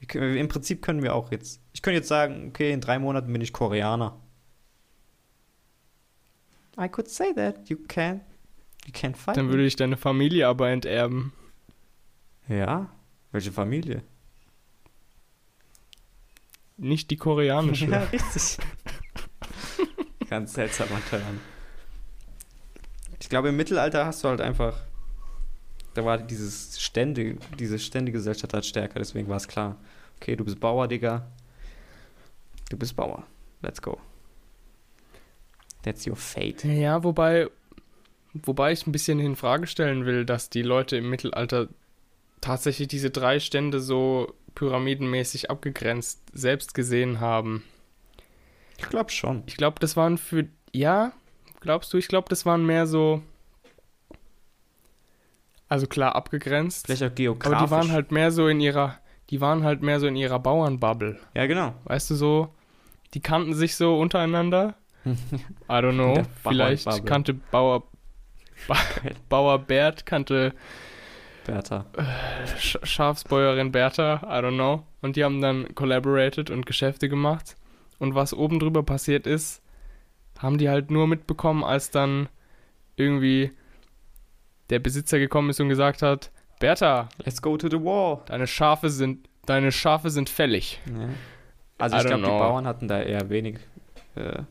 Können, Im Prinzip können wir auch jetzt. Ich könnte jetzt sagen, okay, in drei Monaten bin ich Koreaner. I could say that. You can. You can't fight. Dann würde ich deine Familie aber enterben. Ja. Welche Familie? Nicht die koreanische. Ja, richtig. Ganz seltsamer Turn. Ich glaube, im Mittelalter hast du halt einfach. Da war dieses Stände, diese Ständegesellschaft halt stärker, deswegen war es klar. Okay, du bist Bauer, Digga. Du bist Bauer. Let's go. That's your fate. Ja, wobei, wobei ich ein bisschen in Frage stellen will, dass die Leute im Mittelalter tatsächlich diese drei Stände so pyramidenmäßig abgegrenzt selbst gesehen haben. Ich glaube schon. Ich glaube, das waren für. Ja, glaubst du? Ich glaube, das waren mehr so. Also klar abgegrenzt. Vielleicht auch geografisch. Aber die waren halt mehr so in ihrer. Die waren halt mehr so in ihrer Bauernbubble. Ja, genau. Weißt du so? Die kannten sich so untereinander. I don't know. Vielleicht kannte Bauer. Ba Bauer Bert kannte Bertha. Sch Schafsbäuerin Bertha, I don't know. Und die haben dann collaborated und Geschäfte gemacht. Und was oben drüber passiert ist, haben die halt nur mitbekommen, als dann irgendwie der Besitzer gekommen ist und gesagt hat, Bertha, Let's go to the war. deine Schafe sind, deine Schafe sind fällig. Ja. Also ich glaube, die. Bauern hatten da eher wenig äh, äh,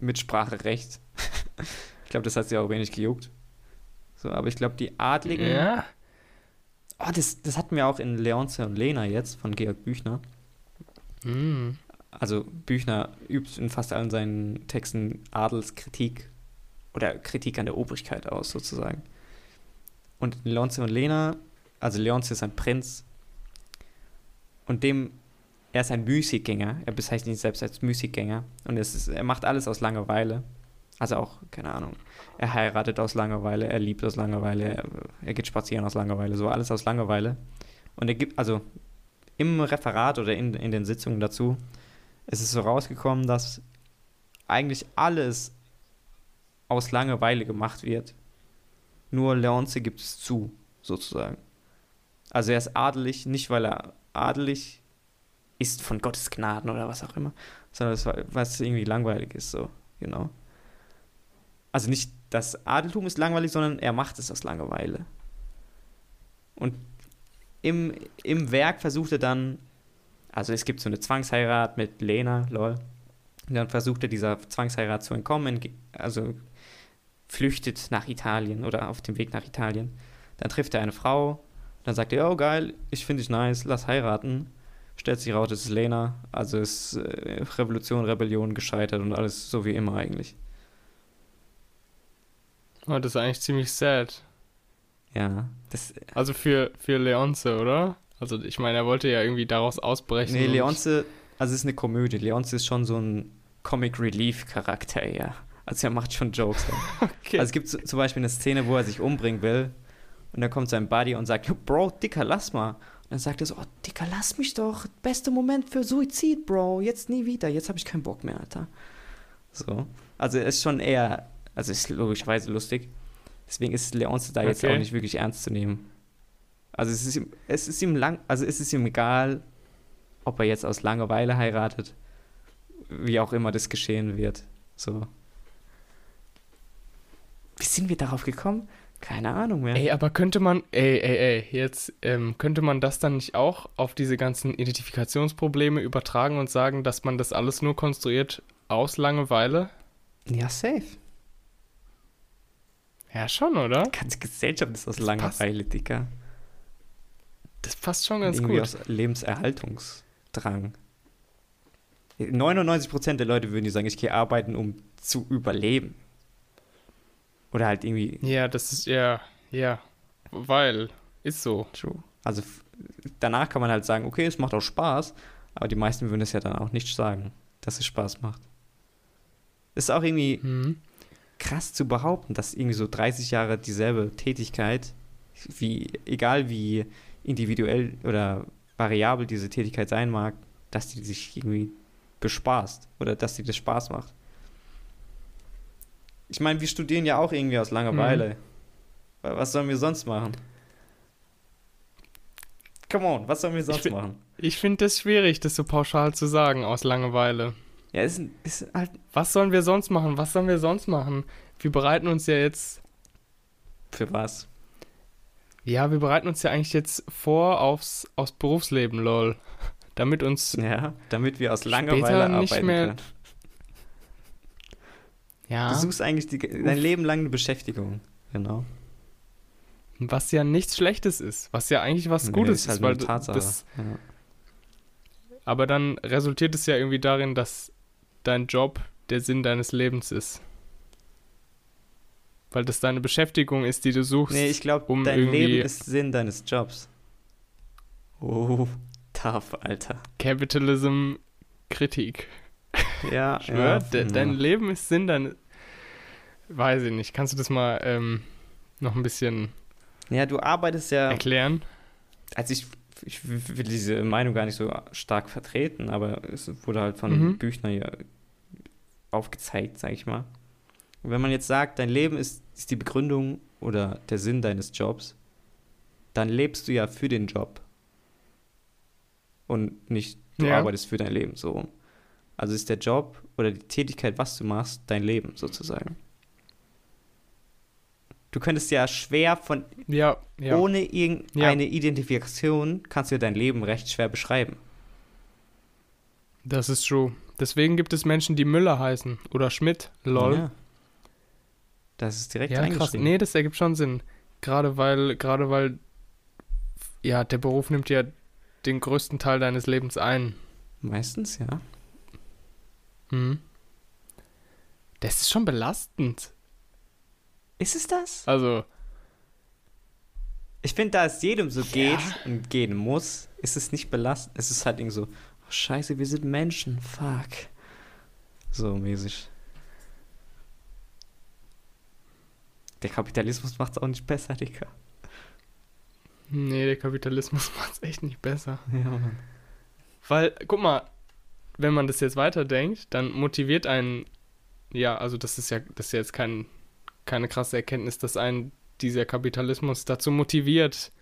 Mitspracherecht. ich glaube, das hat sie auch wenig gejuckt. So, aber ich glaube, die Adligen. Ja. Oh, das, das hatten wir auch in Leonze und Lena jetzt von Georg Büchner. Mm. Also Büchner übt in fast allen seinen Texten Adelskritik oder Kritik an der Obrigkeit aus, sozusagen. Und in Leonze und Lena, also Leonze ist ein Prinz und dem, er ist ein Müßiggänger, er bezeichnet sich selbst als Müßiggänger und es ist, er macht alles aus Langeweile. Also auch, keine Ahnung, er heiratet aus Langeweile, er liebt aus Langeweile, er, er geht spazieren aus Langeweile, so alles aus Langeweile. Und er gibt, also im Referat oder in, in den Sitzungen dazu, es ist so rausgekommen, dass eigentlich alles aus Langeweile gemacht wird. Nur Leonce gibt es zu, sozusagen. Also er ist adelig, nicht weil er adelig ist von Gottes Gnaden oder was auch immer, sondern weil es irgendwie langweilig ist, so, genau. Also nicht das Adeltum ist langweilig, sondern er macht es aus Langeweile. Und im, im Werk versucht er dann, also es gibt so eine Zwangsheirat mit Lena, lol. Und dann versucht er dieser Zwangsheirat zu entkommen, also flüchtet nach Italien oder auf dem Weg nach Italien. Dann trifft er eine Frau, dann sagt er, oh geil, ich finde dich nice, lass heiraten. Stellt sich raus, es ist Lena, also ist äh, Revolution, Rebellion gescheitert und alles so wie immer eigentlich. Oh, das ist eigentlich ziemlich sad. Ja, das, Also für, für Leonce, oder? Also ich meine, er wollte ja irgendwie daraus ausbrechen. nee, Leonce, also es ist eine Komödie. Leonce ist schon so ein Comic Relief Charakter, ja. Also er macht schon Jokes. Okay. Also es gibt zum Beispiel eine Szene, wo er sich umbringen will und dann kommt sein Buddy und sagt, "Yo, Bro, Dicker, lass mal. Und dann sagt er so, oh, Dicker, lass mich doch. Bester Moment für Suizid, Bro. Jetzt nie wieder. Jetzt habe ich keinen Bock mehr, Alter. So. Also er ist schon eher, also ist logischerweise lustig. Deswegen ist Leonce da jetzt Okay. auch nicht wirklich ernst zu nehmen. Also es ist ihm, es ist ihm lang, also es ist ihm egal, ob er jetzt aus Langeweile heiratet, wie auch immer das geschehen wird. So. Wie sind wir darauf gekommen? Keine Ahnung mehr. Ey, aber könnte man, ey, ey, ey, jetzt ähm, könnte man das dann nicht auch auf diese ganzen Identifikationsprobleme übertragen und sagen, dass man das alles nur konstruiert aus Langeweile? Ja, safe. Ja, schon, oder? Die ganze Gesellschaft ist aus Das Langeweile, Dicker. Das passt schon ganz Irgendwie gut. aus Lebenserhaltungsdrang. 99% der Leute würden dir sagen, ich gehe arbeiten, um zu überleben. Oder halt irgendwie Ja, das ist ja, ja, weil, ist so. True. Also danach kann man halt sagen, okay, es macht auch Spaß, aber die meisten würden es ja dann auch nicht sagen, dass es Spaß macht. Ist auch irgendwie Mhm. krass zu behaupten, dass irgendwie so 30 Jahre dieselbe Tätigkeit, wie, egal wie individuell oder variabel diese Tätigkeit sein mag, dass die sich irgendwie bespaßt oder dass die das Spaß macht. Ich meine, wir studieren ja auch irgendwie aus Langeweile. Wa- Was sollen wir sonst machen? Come on, was sollen wir sonst fi- machen? Ich finde das schwierig, das so pauschal zu sagen, aus Langeweile. Ja, ist, ist halt Was sollen wir sonst machen? Was sollen wir sonst machen? Wir bereiten uns ja jetzt, für was? Ja, wir bereiten uns ja eigentlich jetzt vor aufs, aufs Berufsleben, lol. Damit uns, Ja, damit wir aus Langeweile nicht arbeiten mehr- können. ja, Du suchst eigentlich die, dein Leben lang eine Beschäftigung. Genau. was ja nichts Schlechtes ist, was ja eigentlich was Nee, Gutes ist ist, halt weil eine Tatsache. das, ja. aber dann resultiert es ja irgendwie darin, dass dein Job der Sinn deines Lebens ist. Weil das deine Beschäftigung ist, die du suchst. Nee, ich glaube, um dein irgendwie- Leben ist Sinn deines Jobs. Oh, tough, Alter. Capitalism Kritik. Ja, ja, de, dein Leben ist Sinn deines. Weiß ich nicht. Kannst du das mal ähm, noch ein bisschen Ja, du arbeitest ja. erklären? Also ich, ich will diese Meinung gar nicht so stark vertreten, aber es wurde halt von Mhm. Büchner hier aufgezeigt, sag ich mal. Wenn man jetzt sagt, dein Leben ist, ist die Begründung oder der Sinn deines Jobs, dann lebst du ja für den Job. Und nicht, du Ja. arbeitest für dein Leben, so rum. Also ist der Job oder die Tätigkeit, was du machst, dein Leben sozusagen. Du könntest ja schwer von Ja, ja. ohne irgendeine Identifikation kannst du dein Leben recht schwer beschreiben. Das ist true. Deswegen gibt es Menschen, die Müller heißen oder Schmidt. Lol. Das ist direkt Ja, krass. Nee, das ergibt schon Sinn. Gerade weil, gerade weil, ja, der Beruf nimmt ja den größten Teil deines Lebens ein. Meistens, ja. Mhm. Das ist schon belastend. Ist es das? Also, Ich finde, da es jedem so Ja. geht und gehen muss, ist es nicht belastend. Es ist halt irgendwie so, oh, scheiße, wir sind Menschen, fuck. So mäßig. Der Kapitalismus macht es auch nicht besser, Digga. nee, der Kapitalismus macht es echt nicht besser. Ja, Mann. Weil, guck mal, wenn man das jetzt weiterdenkt, dann motiviert einen, ja, also das ist ja, das ist jetzt kein, keine krasse Erkenntnis, dass einen dieser Kapitalismus dazu motiviert,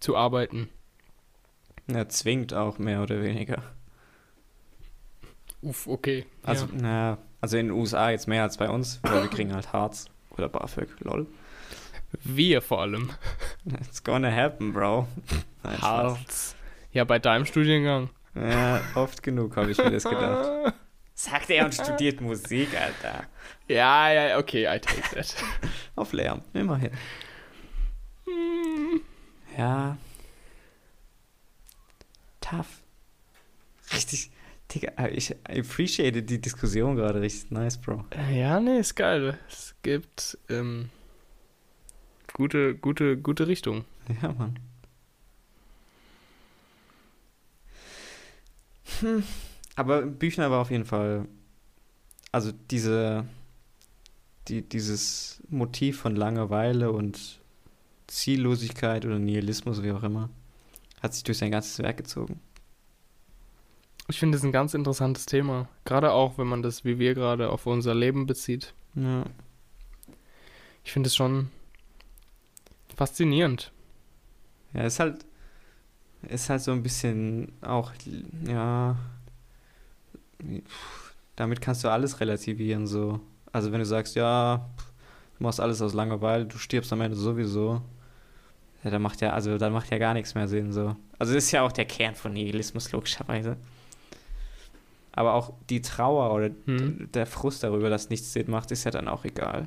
zu arbeiten. Er zwingt auch mehr oder weniger. Uff, okay. Also, ja. naja, also in den USA jetzt mehr als bei uns, weil wir kriegen halt Harz oder BAföG, lol. Wir vor allem. It's gonna happen, bro. Nein. Harz. Ja, bei deinem Studiengang. Ja, oft genug habe ich mir das gedacht. Sagt er und studiert Musik, Alter. Ja, ja, okay, I take that. Auf Lärm, immerhin. Hm. Ja. Tough. Richtig, Digga, ich appreciate die Diskussion gerade richtig nice, Bro. Ja, nee, ist geil. Es gibt ähm, gute, gute, gute Richtung. Ja, Mann. Hm. Aber Büchner war auf jeden Fall, also diese, die, dieses Motiv von Langeweile und Ziellosigkeit oder Nihilismus, wie auch immer, hat sich durch sein ganzes Werk gezogen. Ich finde es ein ganz interessantes Thema. Gerade auch, wenn man das, wie wir gerade, auf unser Leben bezieht. Ja. Ich finde es schon faszinierend. Ja, ist halt, ist halt so ein bisschen auch, ja, damit kannst du alles relativieren, so. Also wenn du sagst, ja, du machst alles aus Langeweile, du stirbst am Ende sowieso, ja, dann macht ja, also dann macht ja gar nichts mehr Sinn, so. Also das ist ja auch der Kern von Nihilismus, logischerweise. Aber auch die Trauer oder Hm. der Frust darüber, dass nichts Sinn macht, ist ja dann auch egal.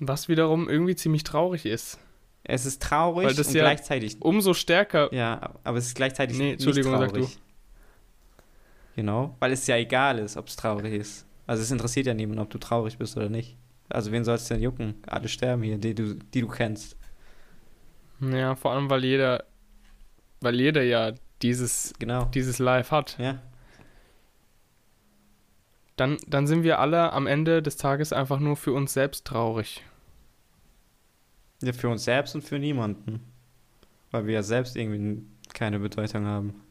Was wiederum irgendwie ziemlich traurig ist. Es ist traurig Weil das und ja- gleichzeitig Umso stärker. Ja, aber es ist gleichzeitig Nee, nicht Entschuldigung, sag traurig. Genau, weil es ja egal ist, ob es traurig ist. Also es interessiert ja niemanden, ob du traurig bist oder nicht. Also wen soll es denn jucken? Alle sterben hier, die du, die du kennst. Ja, vor allem, weil jeder, weil jeder ja dieses, Genau. dieses Live hat. Ja. Dann, dann sind wir alle am Ende des Tages einfach nur für uns selbst traurig. ja. Für uns selbst und für niemanden. Weil wir ja selbst irgendwie keine Bedeutung haben.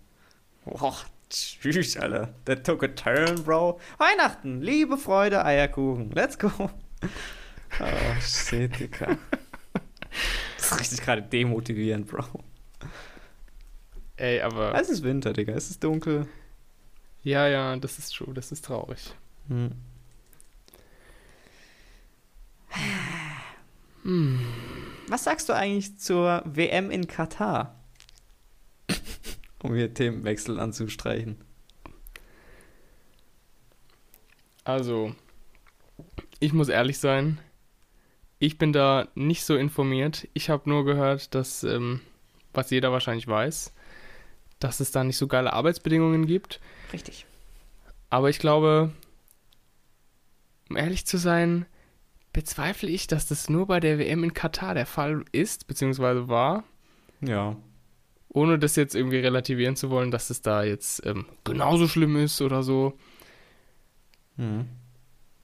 Boah, tschüss, Alter. That took a turn, bro. Weihnachten, Liebe, Freude, Eierkuchen. Let's go. Oh, shit, Digga. Das ist richtig gerade demotivierend, Bro. Ey, aber. Es ist Winter, Digga. Es ist dunkel. Ja, ja, das ist true, das ist traurig. Hm. Hm. Was sagst du eigentlich zur WM in Katar? um hier Themenwechsel anzustreichen. Also, ich muss ehrlich sein, ich bin da nicht so informiert. Ich habe nur gehört, dass, ähm, was jeder wahrscheinlich weiß, dass es da nicht so geile Arbeitsbedingungen gibt. Richtig. Aber ich glaube, um ehrlich zu sein, bezweifle ich, dass das nur bei der WM in Katar der Fall ist, beziehungsweise war. Ja. Ohne das jetzt irgendwie relativieren zu wollen, dass es da jetzt ähm, genauso schlimm ist oder so. Mhm.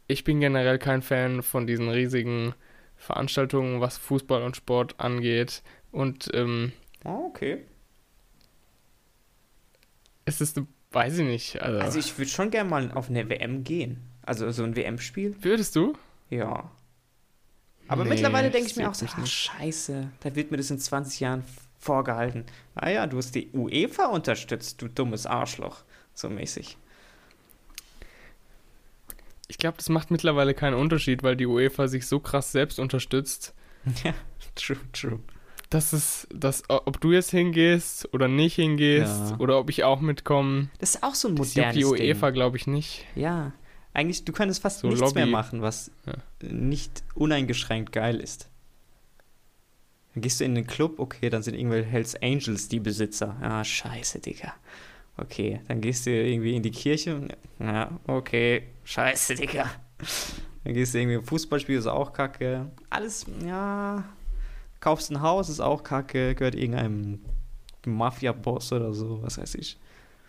Ich bin generell kein Fan von diesen riesigen Veranstaltungen, was Fußball und Sport angeht. Und ähm, Ah, okay. Es ist, weiß ich nicht. Also, Also ich würde schon gerne mal auf eine WM gehen. Also so ein WM-Spiel. würdest du? Ja. Aber Nee, mittlerweile denke ich mir auch so, ach scheiße, da wird mir das in 20 Jahren vorgehalten. Ah ja, du hast die UEFA unterstützt, du dummes Arschloch. So mäßig. Ich glaube, das macht mittlerweile keinen Unterschied, weil die UEFA sich so krass selbst unterstützt, ja, true, true. Dass es, dass, ob du jetzt hingehst oder nicht hingehst Ja. oder ob ich auch mitkomme, Das ist auch so ein das modernes die UEFA, glaube ich, nicht. Ja, eigentlich, du könntest fast So nichts mehr Lobby. machen, was Ja. nicht uneingeschränkt geil ist. Dann gehst du in den Club, okay, dann sind irgendwelche Hells Angels die Besitzer. Ah, scheiße, Digga. Okay, dann gehst du irgendwie in die Kirche. Ja, okay, scheiße, Digga. Dann gehst du irgendwie im Fußballspiel, ist auch kacke. Alles, ja. Kaufst ein Haus, ist auch kacke. Gehört irgendeinem Mafia-Boss oder so, was weiß ich.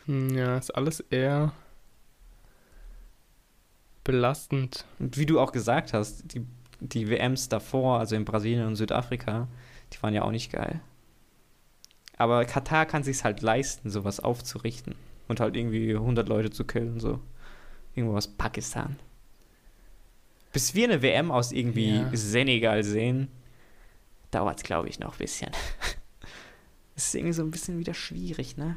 Hm, Ja, ist alles eher belastend. Und wie du auch gesagt hast, die, die WMs davor, also in Brasilien und Südafrika, die waren ja auch nicht geil. Aber Katar kann sich halt leisten, sowas aufzurichten und halt irgendwie 100 Leute zu killen, so. Irgendwo aus Pakistan. Bis wir eine WM aus irgendwie Ja. Senegal sehen, dauert es, glaube ich, noch ein bisschen. Es ist irgendwie so ein bisschen wieder schwierig, ne?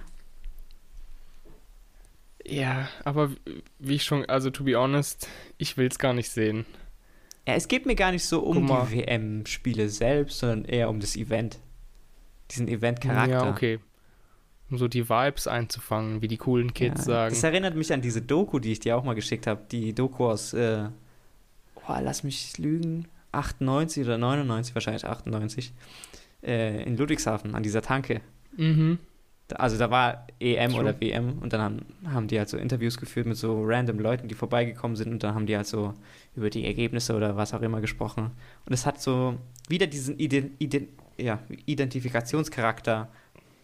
Ja, aber wie ich schon, also to be honest, ich will es gar nicht sehen. Ja, es geht mir gar nicht so um die WM-Spiele selbst, sondern eher um das Event. Diesen Event-Charakter. Ja, okay. Um so die Vibes einzufangen, wie die coolen Kids Ja, sagen. Das erinnert mich an diese Doku, die ich dir auch mal geschickt habe. Die Doku aus, äh, oh, lass mich lügen, 98 oder 99, wahrscheinlich 98, äh, in Ludwigshafen, an dieser Tanke. Mhm. Da- Also da war EM True. oder WM und dann haben, haben die halt so Interviews geführt mit so random Leuten, die vorbeigekommen sind und dann haben die halt so über die Ergebnisse oder was auch immer gesprochen. Und es hat so wieder diesen Iden, Iden, ja, Identifikationscharakter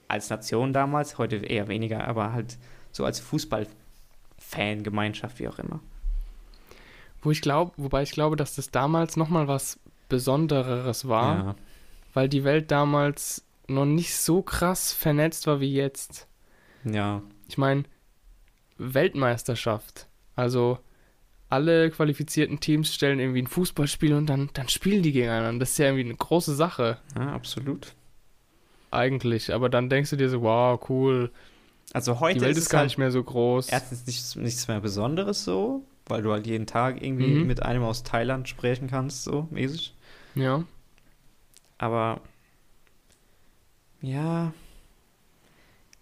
als Nation damals, heute eher weniger, aber halt so als Fußball-Fan-Gemeinschaft, wie auch immer. Wo ich glaube, wobei ich glaube, dass das damals nochmal was Besondereres war, Ja, weil die Welt damals noch nicht so krass vernetzt war wie jetzt. ja, Ich meine, Weltmeisterschaft. Also alle qualifizierten Teams stellen irgendwie ein Fußballspiel und dann, dann spielen die gegeneinander. Das ist ja irgendwie eine große Sache, ja, absolut. eigentlich. Aber dann denkst du dir so, wow, cool. Also heute Die Welt ist ist es gar halt nicht mehr so groß. erstens nichts, nichts mehr Besonderes so, weil du halt jeden Tag irgendwie Mhm. mit einem aus Thailand sprechen kannst, so mäßig. Ja. Aber ja,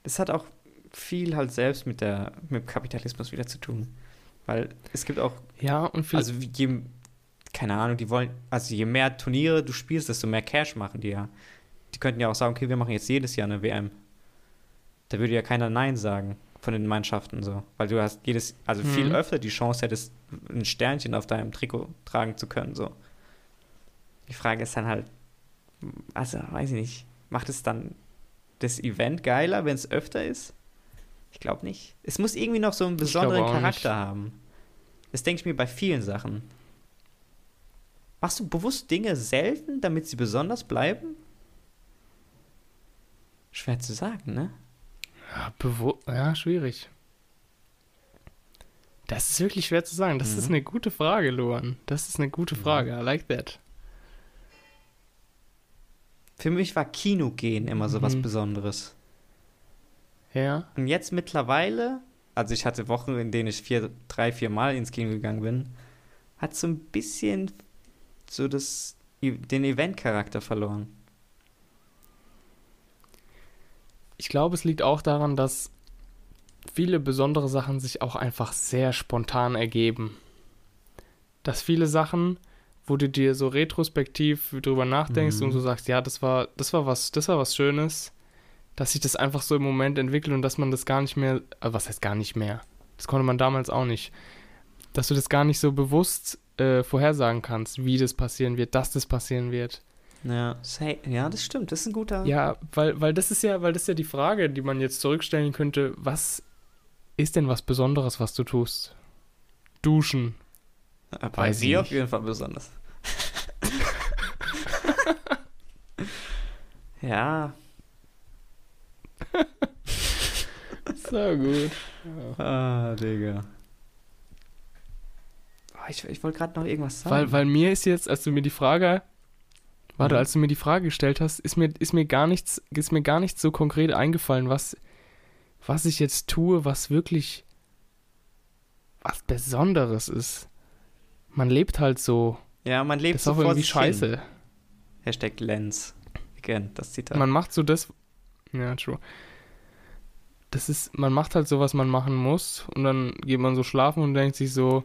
das hat auch viel halt selbst mit der mit dem Kapitalismus wieder zu tun, weil es gibt auch Ja, und viel, also je keine Ahnung, die wollen also je mehr Turniere du spielst, desto mehr Cash machen die ja. Die könnten ja auch sagen, okay, wir machen jetzt jedes Jahr eine WM. Da würde ja keiner Nein sagen von den Mannschaften so, weil du hast jedes also viel Mhm. öfter die Chance hättest ein Sternchen auf deinem Trikot tragen zu können so. Die Frage ist dann halt also weiß ich nicht, macht es dann das Event geiler, wenn es öfter ist? Ich glaube nicht. Es muss irgendwie noch so einen besonderen auch nicht. Charakter haben. Das denke ich mir bei vielen Sachen. Machst du bewusst Dinge selten, damit sie besonders bleiben? Schwer zu sagen, ne? Ja, ja, schwierig. Das ist wirklich schwer zu sagen. Das Mhm. ist eine gute Frage, Luan. Das ist eine gute Frage. I like that. Für mich war Kino gehen immer so was Mhm. Besonderes. Ja. Und jetzt mittlerweile, also ich hatte Wochen, in denen ich vier, drei, vier Mal ins Kino gegangen bin, hat so ein bisschen so das, den Event-Charakter verloren. Ich glaube, es liegt auch daran, dass viele besondere Sachen sich auch einfach sehr spontan ergeben. Dass viele Sachen, wo du dir so retrospektiv drüber nachdenkst Mhm. und so sagst, ja, das war, das war was, das war was Schönes, dass sich das einfach so im Moment entwickelt und dass man das gar nicht mehr, äh, was heißt gar nicht mehr? Das konnte man damals auch nicht. dass du das gar nicht so bewusst äh, vorhersagen kannst, wie das passieren wird, dass das passieren wird. Ja, ja, das stimmt. Das ist ein guter. Ja, weil, weil das ist ja, weil das ist ja die Frage, die man jetzt zurückstellen könnte, was ist denn was Besonderes, was du tust? Duschen. Äh, Bei weiß ich auf jeden Fall besonders. ja, So gut. ah, Digga. Ah, Ich, ich wollte gerade noch irgendwas sagen. Weil, weil mir ist jetzt, als du mir die Frage, warte, als du mir die Frage gestellt hast, ist mir, ist mir gar nichts, ist mir gar nichts so konkret eingefallen, was, was ich jetzt tue, was wirklich was Besonderes ist. Man lebt halt so. ja, man lebt Das ist so auch vor irgendwie sich scheiße. Hin. Hashtag Lens. Again, das Zitat. Man macht so das. Ja, true. Das ist, man macht halt so, was man machen muss und dann geht man so schlafen und denkt sich so,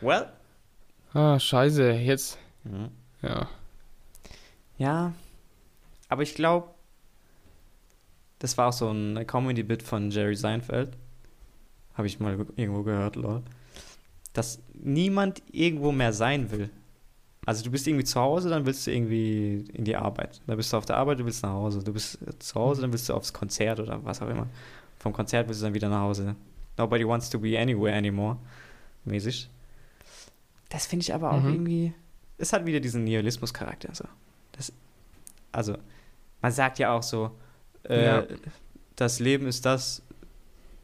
well. ah, scheiße, jetzt, Mhm. ja. Ja, aber ich glaube, das war auch so ein Comedy-Bit von Jerry Seinfeld. Habe ich mal irgendwo gehört, lol. Dass niemand irgendwo mehr sein will. Also du bist irgendwie zu Hause, dann willst du irgendwie in die Arbeit. Dann bist du auf der Arbeit, du willst nach Hause. Du bist zu Hause, dann willst du aufs Konzert oder was auch immer. Vom Konzert willst du dann wieder nach Hause. Nobody wants to be anywhere anymore. Mäßig. Das finde ich aber auch Mhm. irgendwie. Es hat wieder diesen Nihilismus-Charakter. So. Das, also, man sagt ja auch so, äh, Ja. das Leben ist das,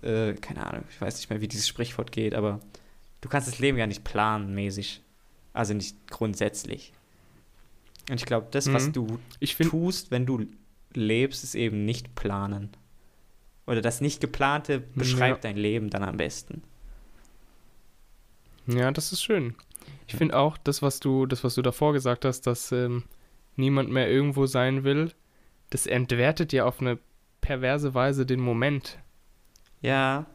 äh, keine Ahnung, ich weiß nicht mehr, wie dieses Sprichwort geht, aber du kannst das Leben ja nicht planen, mäßig. Also nicht grundsätzlich. Und ich glaube, das, was Mhm. du Ich finde, tust, wenn du lebst, ist eben nicht planen. Oder das nicht geplante beschreibt dein Leben dann am besten. ja, das ist schön. Ich finde auch, das, was du, das, was du davor gesagt hast, dass ähm, niemand mehr irgendwo sein will, das entwertet ja auf eine perverse Weise den Moment. Ja,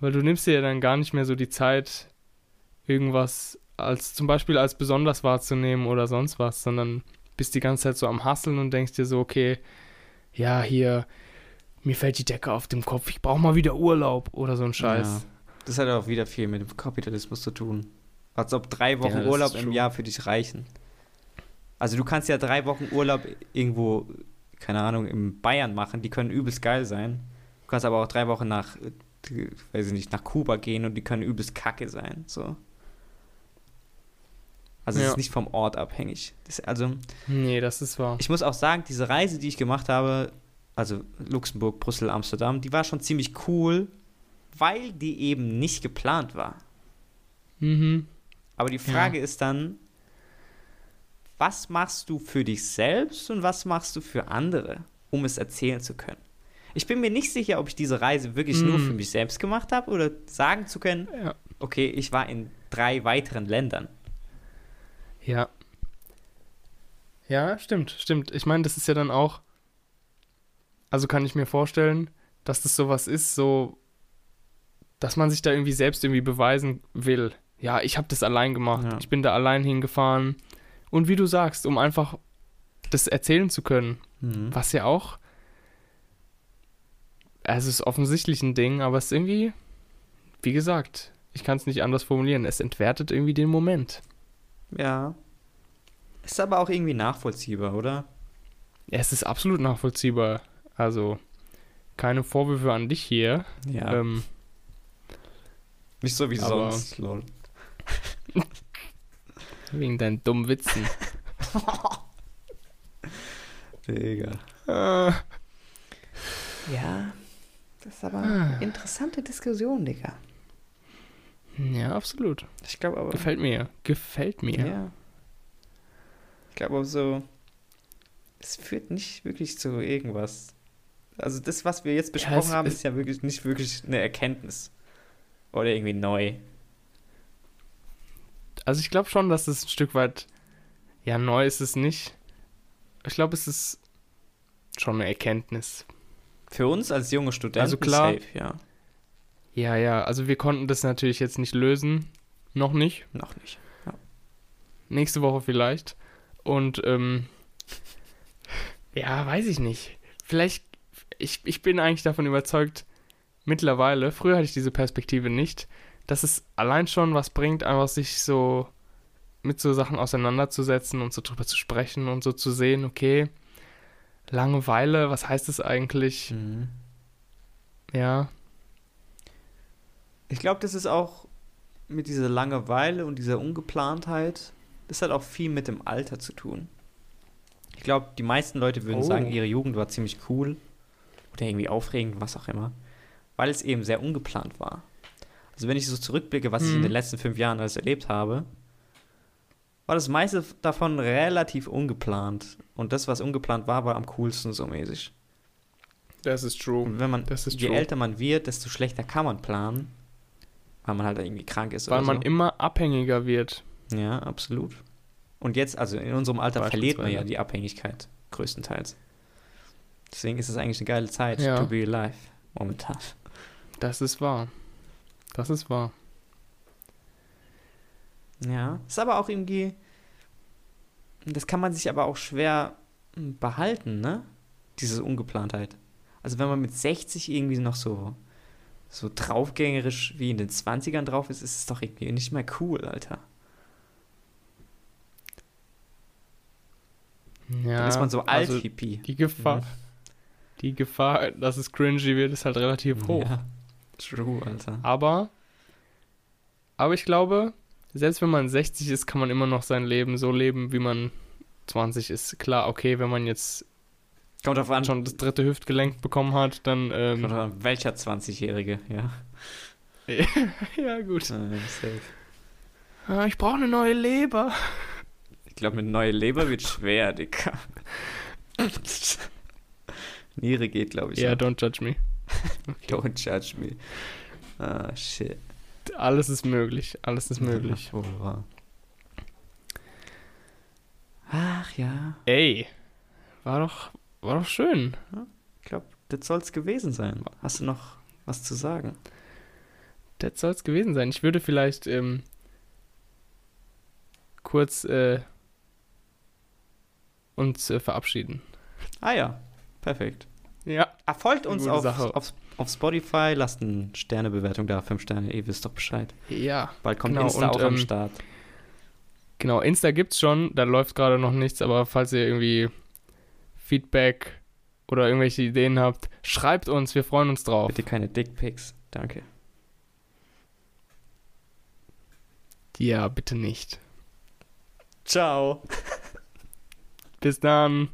Weil du nimmst dir ja dann gar nicht mehr so die Zeit, irgendwas als zum Beispiel als besonders wahrzunehmen oder sonst was, sondern bist die ganze Zeit so am Hasseln und denkst dir so, okay, ja, hier, mir fällt die Decke auf dem Kopf, ich brauche mal wieder Urlaub oder so ein Scheiß. Ja. Das hat auch wieder viel mit dem Kapitalismus zu tun. Als ob drei Wochen Ja, Urlaub im. Jahr für dich reichen. Also du kannst ja drei Wochen Urlaub irgendwo, keine Ahnung, in Bayern machen, die können übelst geil sein. Du kannst aber auch drei Wochen nach, weiß ich nicht, nach Kuba gehen und die können übelst kacke sein. So. Also es Ja. ist nicht vom Ort abhängig. Das, also Nee, das ist wahr. ich muss auch sagen, diese Reise, die ich gemacht habe, also Luxemburg, Brüssel, Amsterdam, die war schon ziemlich cool, weil die eben nicht geplant war. Mhm. Aber die Frage ist dann, was machst du für dich selbst und was machst du für andere, um es erzählen zu können? Ich bin mir nicht sicher, ob ich diese Reise wirklich nur Mm. für mich selbst gemacht habe oder sagen zu können, Ja. okay, ich war in drei weiteren Ländern. Ja. Ja, stimmt, stimmt. Ich meine, das ist ja dann auch. Also kann ich mir vorstellen, dass das sowas ist, so, dass man sich da irgendwie selbst irgendwie beweisen will. Ja, ich habe das allein gemacht. Ja. Ich bin da allein hingefahren. Und wie du sagst, um einfach das erzählen zu können, Mhm. was ja auch. Also es ist offensichtlich ein Ding, aber es ist irgendwie, wie gesagt, ich kann es nicht anders formulieren. Es entwertet irgendwie den Moment. Ja. Ist aber auch irgendwie nachvollziehbar, oder? Ja, es ist absolut nachvollziehbar. Also, keine Vorwürfe an dich hier. Ja. Ähm, nicht so wie sonst, lol. wegen deinen dummen Witzen. Digga. Äh, Ja, das ist aber Ah. interessante Diskussion, Digga. ja, absolut. Ich glaube aber. Gefällt mir. Gefällt mir. Ja. Ich glaube aber so, es führt nicht wirklich zu irgendwas. Also das, was wir jetzt besprochen es- haben, ist ja wirklich nicht wirklich eine Erkenntnis. Oder irgendwie neu. Also ich glaube schon, dass es ein Stück weit, ja, neu ist es nicht. Ich glaube, es ist schon eine Erkenntnis. Für uns als junge Studenten Also klar. safe, ja. Ja, ja, also wir konnten das natürlich jetzt nicht lösen. Noch nicht. Noch nicht. Nächste Woche vielleicht. Und, ähm, ja, weiß ich nicht. Vielleicht, ich, ich bin eigentlich davon überzeugt, mittlerweile, früher hatte ich diese Perspektive nicht, dass es allein schon was bringt, einfach sich so mit so Sachen auseinanderzusetzen und so drüber zu sprechen und so zu sehen, okay, Langeweile, was heißt es eigentlich? Mhm. Ja, Ich glaube, das ist auch mit dieser Langeweile und dieser Ungeplantheit, das hat auch viel mit dem Alter zu tun. Ich glaube, die meisten Leute würden Oh. sagen, ihre Jugend war ziemlich cool oder irgendwie aufregend, was auch immer, weil es eben sehr ungeplant war. Also wenn ich so zurückblicke, was ich in Mhm. den letzten fünf Jahren alles erlebt habe, war das meiste davon relativ ungeplant. Und das, was ungeplant war, war am coolsten so mäßig. das ist true. Und wenn man, Das ist je true. älter man wird, desto schlechter kann man planen, weil man halt irgendwie krank ist Weil oder man so. immer abhängiger wird. Ja, absolut. Und jetzt, also in unserem Alter verliert man ja die Abhängigkeit größtenteils. Deswegen ist es eigentlich eine geile Zeit Ja. to be alive momentan. Das ist wahr. Das ist wahr. Ja, ist aber auch irgendwie, das kann man sich aber auch schwer hm, behalten, ne? Diese Ungeplantheit. Also wenn man mit 60 irgendwie noch so, so draufgängerisch wie in den 20ern drauf ist, ist es doch irgendwie nicht mehr cool, Alter. Ja, Dann ist man so alt also Hippie. die Gefahr, Mhm. die Gefahr, dass es cringy wird, ist halt relativ hoch. Ja, true, Alter. Aber, aber ich glaube, selbst wenn man 60 ist, kann man immer noch sein Leben so leben, wie man 20 ist. Klar, okay, wenn man jetzt Kommt drauf an, schon das dritte Hüftgelenk bekommen hat, dann, kommt ähm, drauf an welcher 20-Jährige, ja. ja gut. Äh, Ich brauche eine neue Leber. Ich glaube, mit neue Leber wird schwer, Dicker. Niere geht, glaube ich. Ja, auch. don't judge me. Don't judge me. Ah, shit. Alles ist möglich, alles ist möglich. Wahr. Ach ja, Ey, war doch, war doch schön. ich glaube, das soll es gewesen sein. Hast du noch was zu sagen? Das soll es gewesen sein. Ich würde vielleicht ähm, kurz äh, uns äh, verabschieden. Ah ja, perfekt. Ja. Erfolgt Eine uns auf, auf, auf Spotify, lasst eine Sternebewertung da, fünf Sterne, ihr wisst doch Bescheid. Ja. Bald kommt Genau, Insta und, auch am ähm, Start. Genau, Insta gibt's schon, da läuft gerade noch nichts, aber falls ihr irgendwie Feedback oder irgendwelche Ideen habt, schreibt uns, wir freuen uns drauf. Bitte keine Dickpics. Danke. Ja, bitte nicht. Ciao. Bis dann.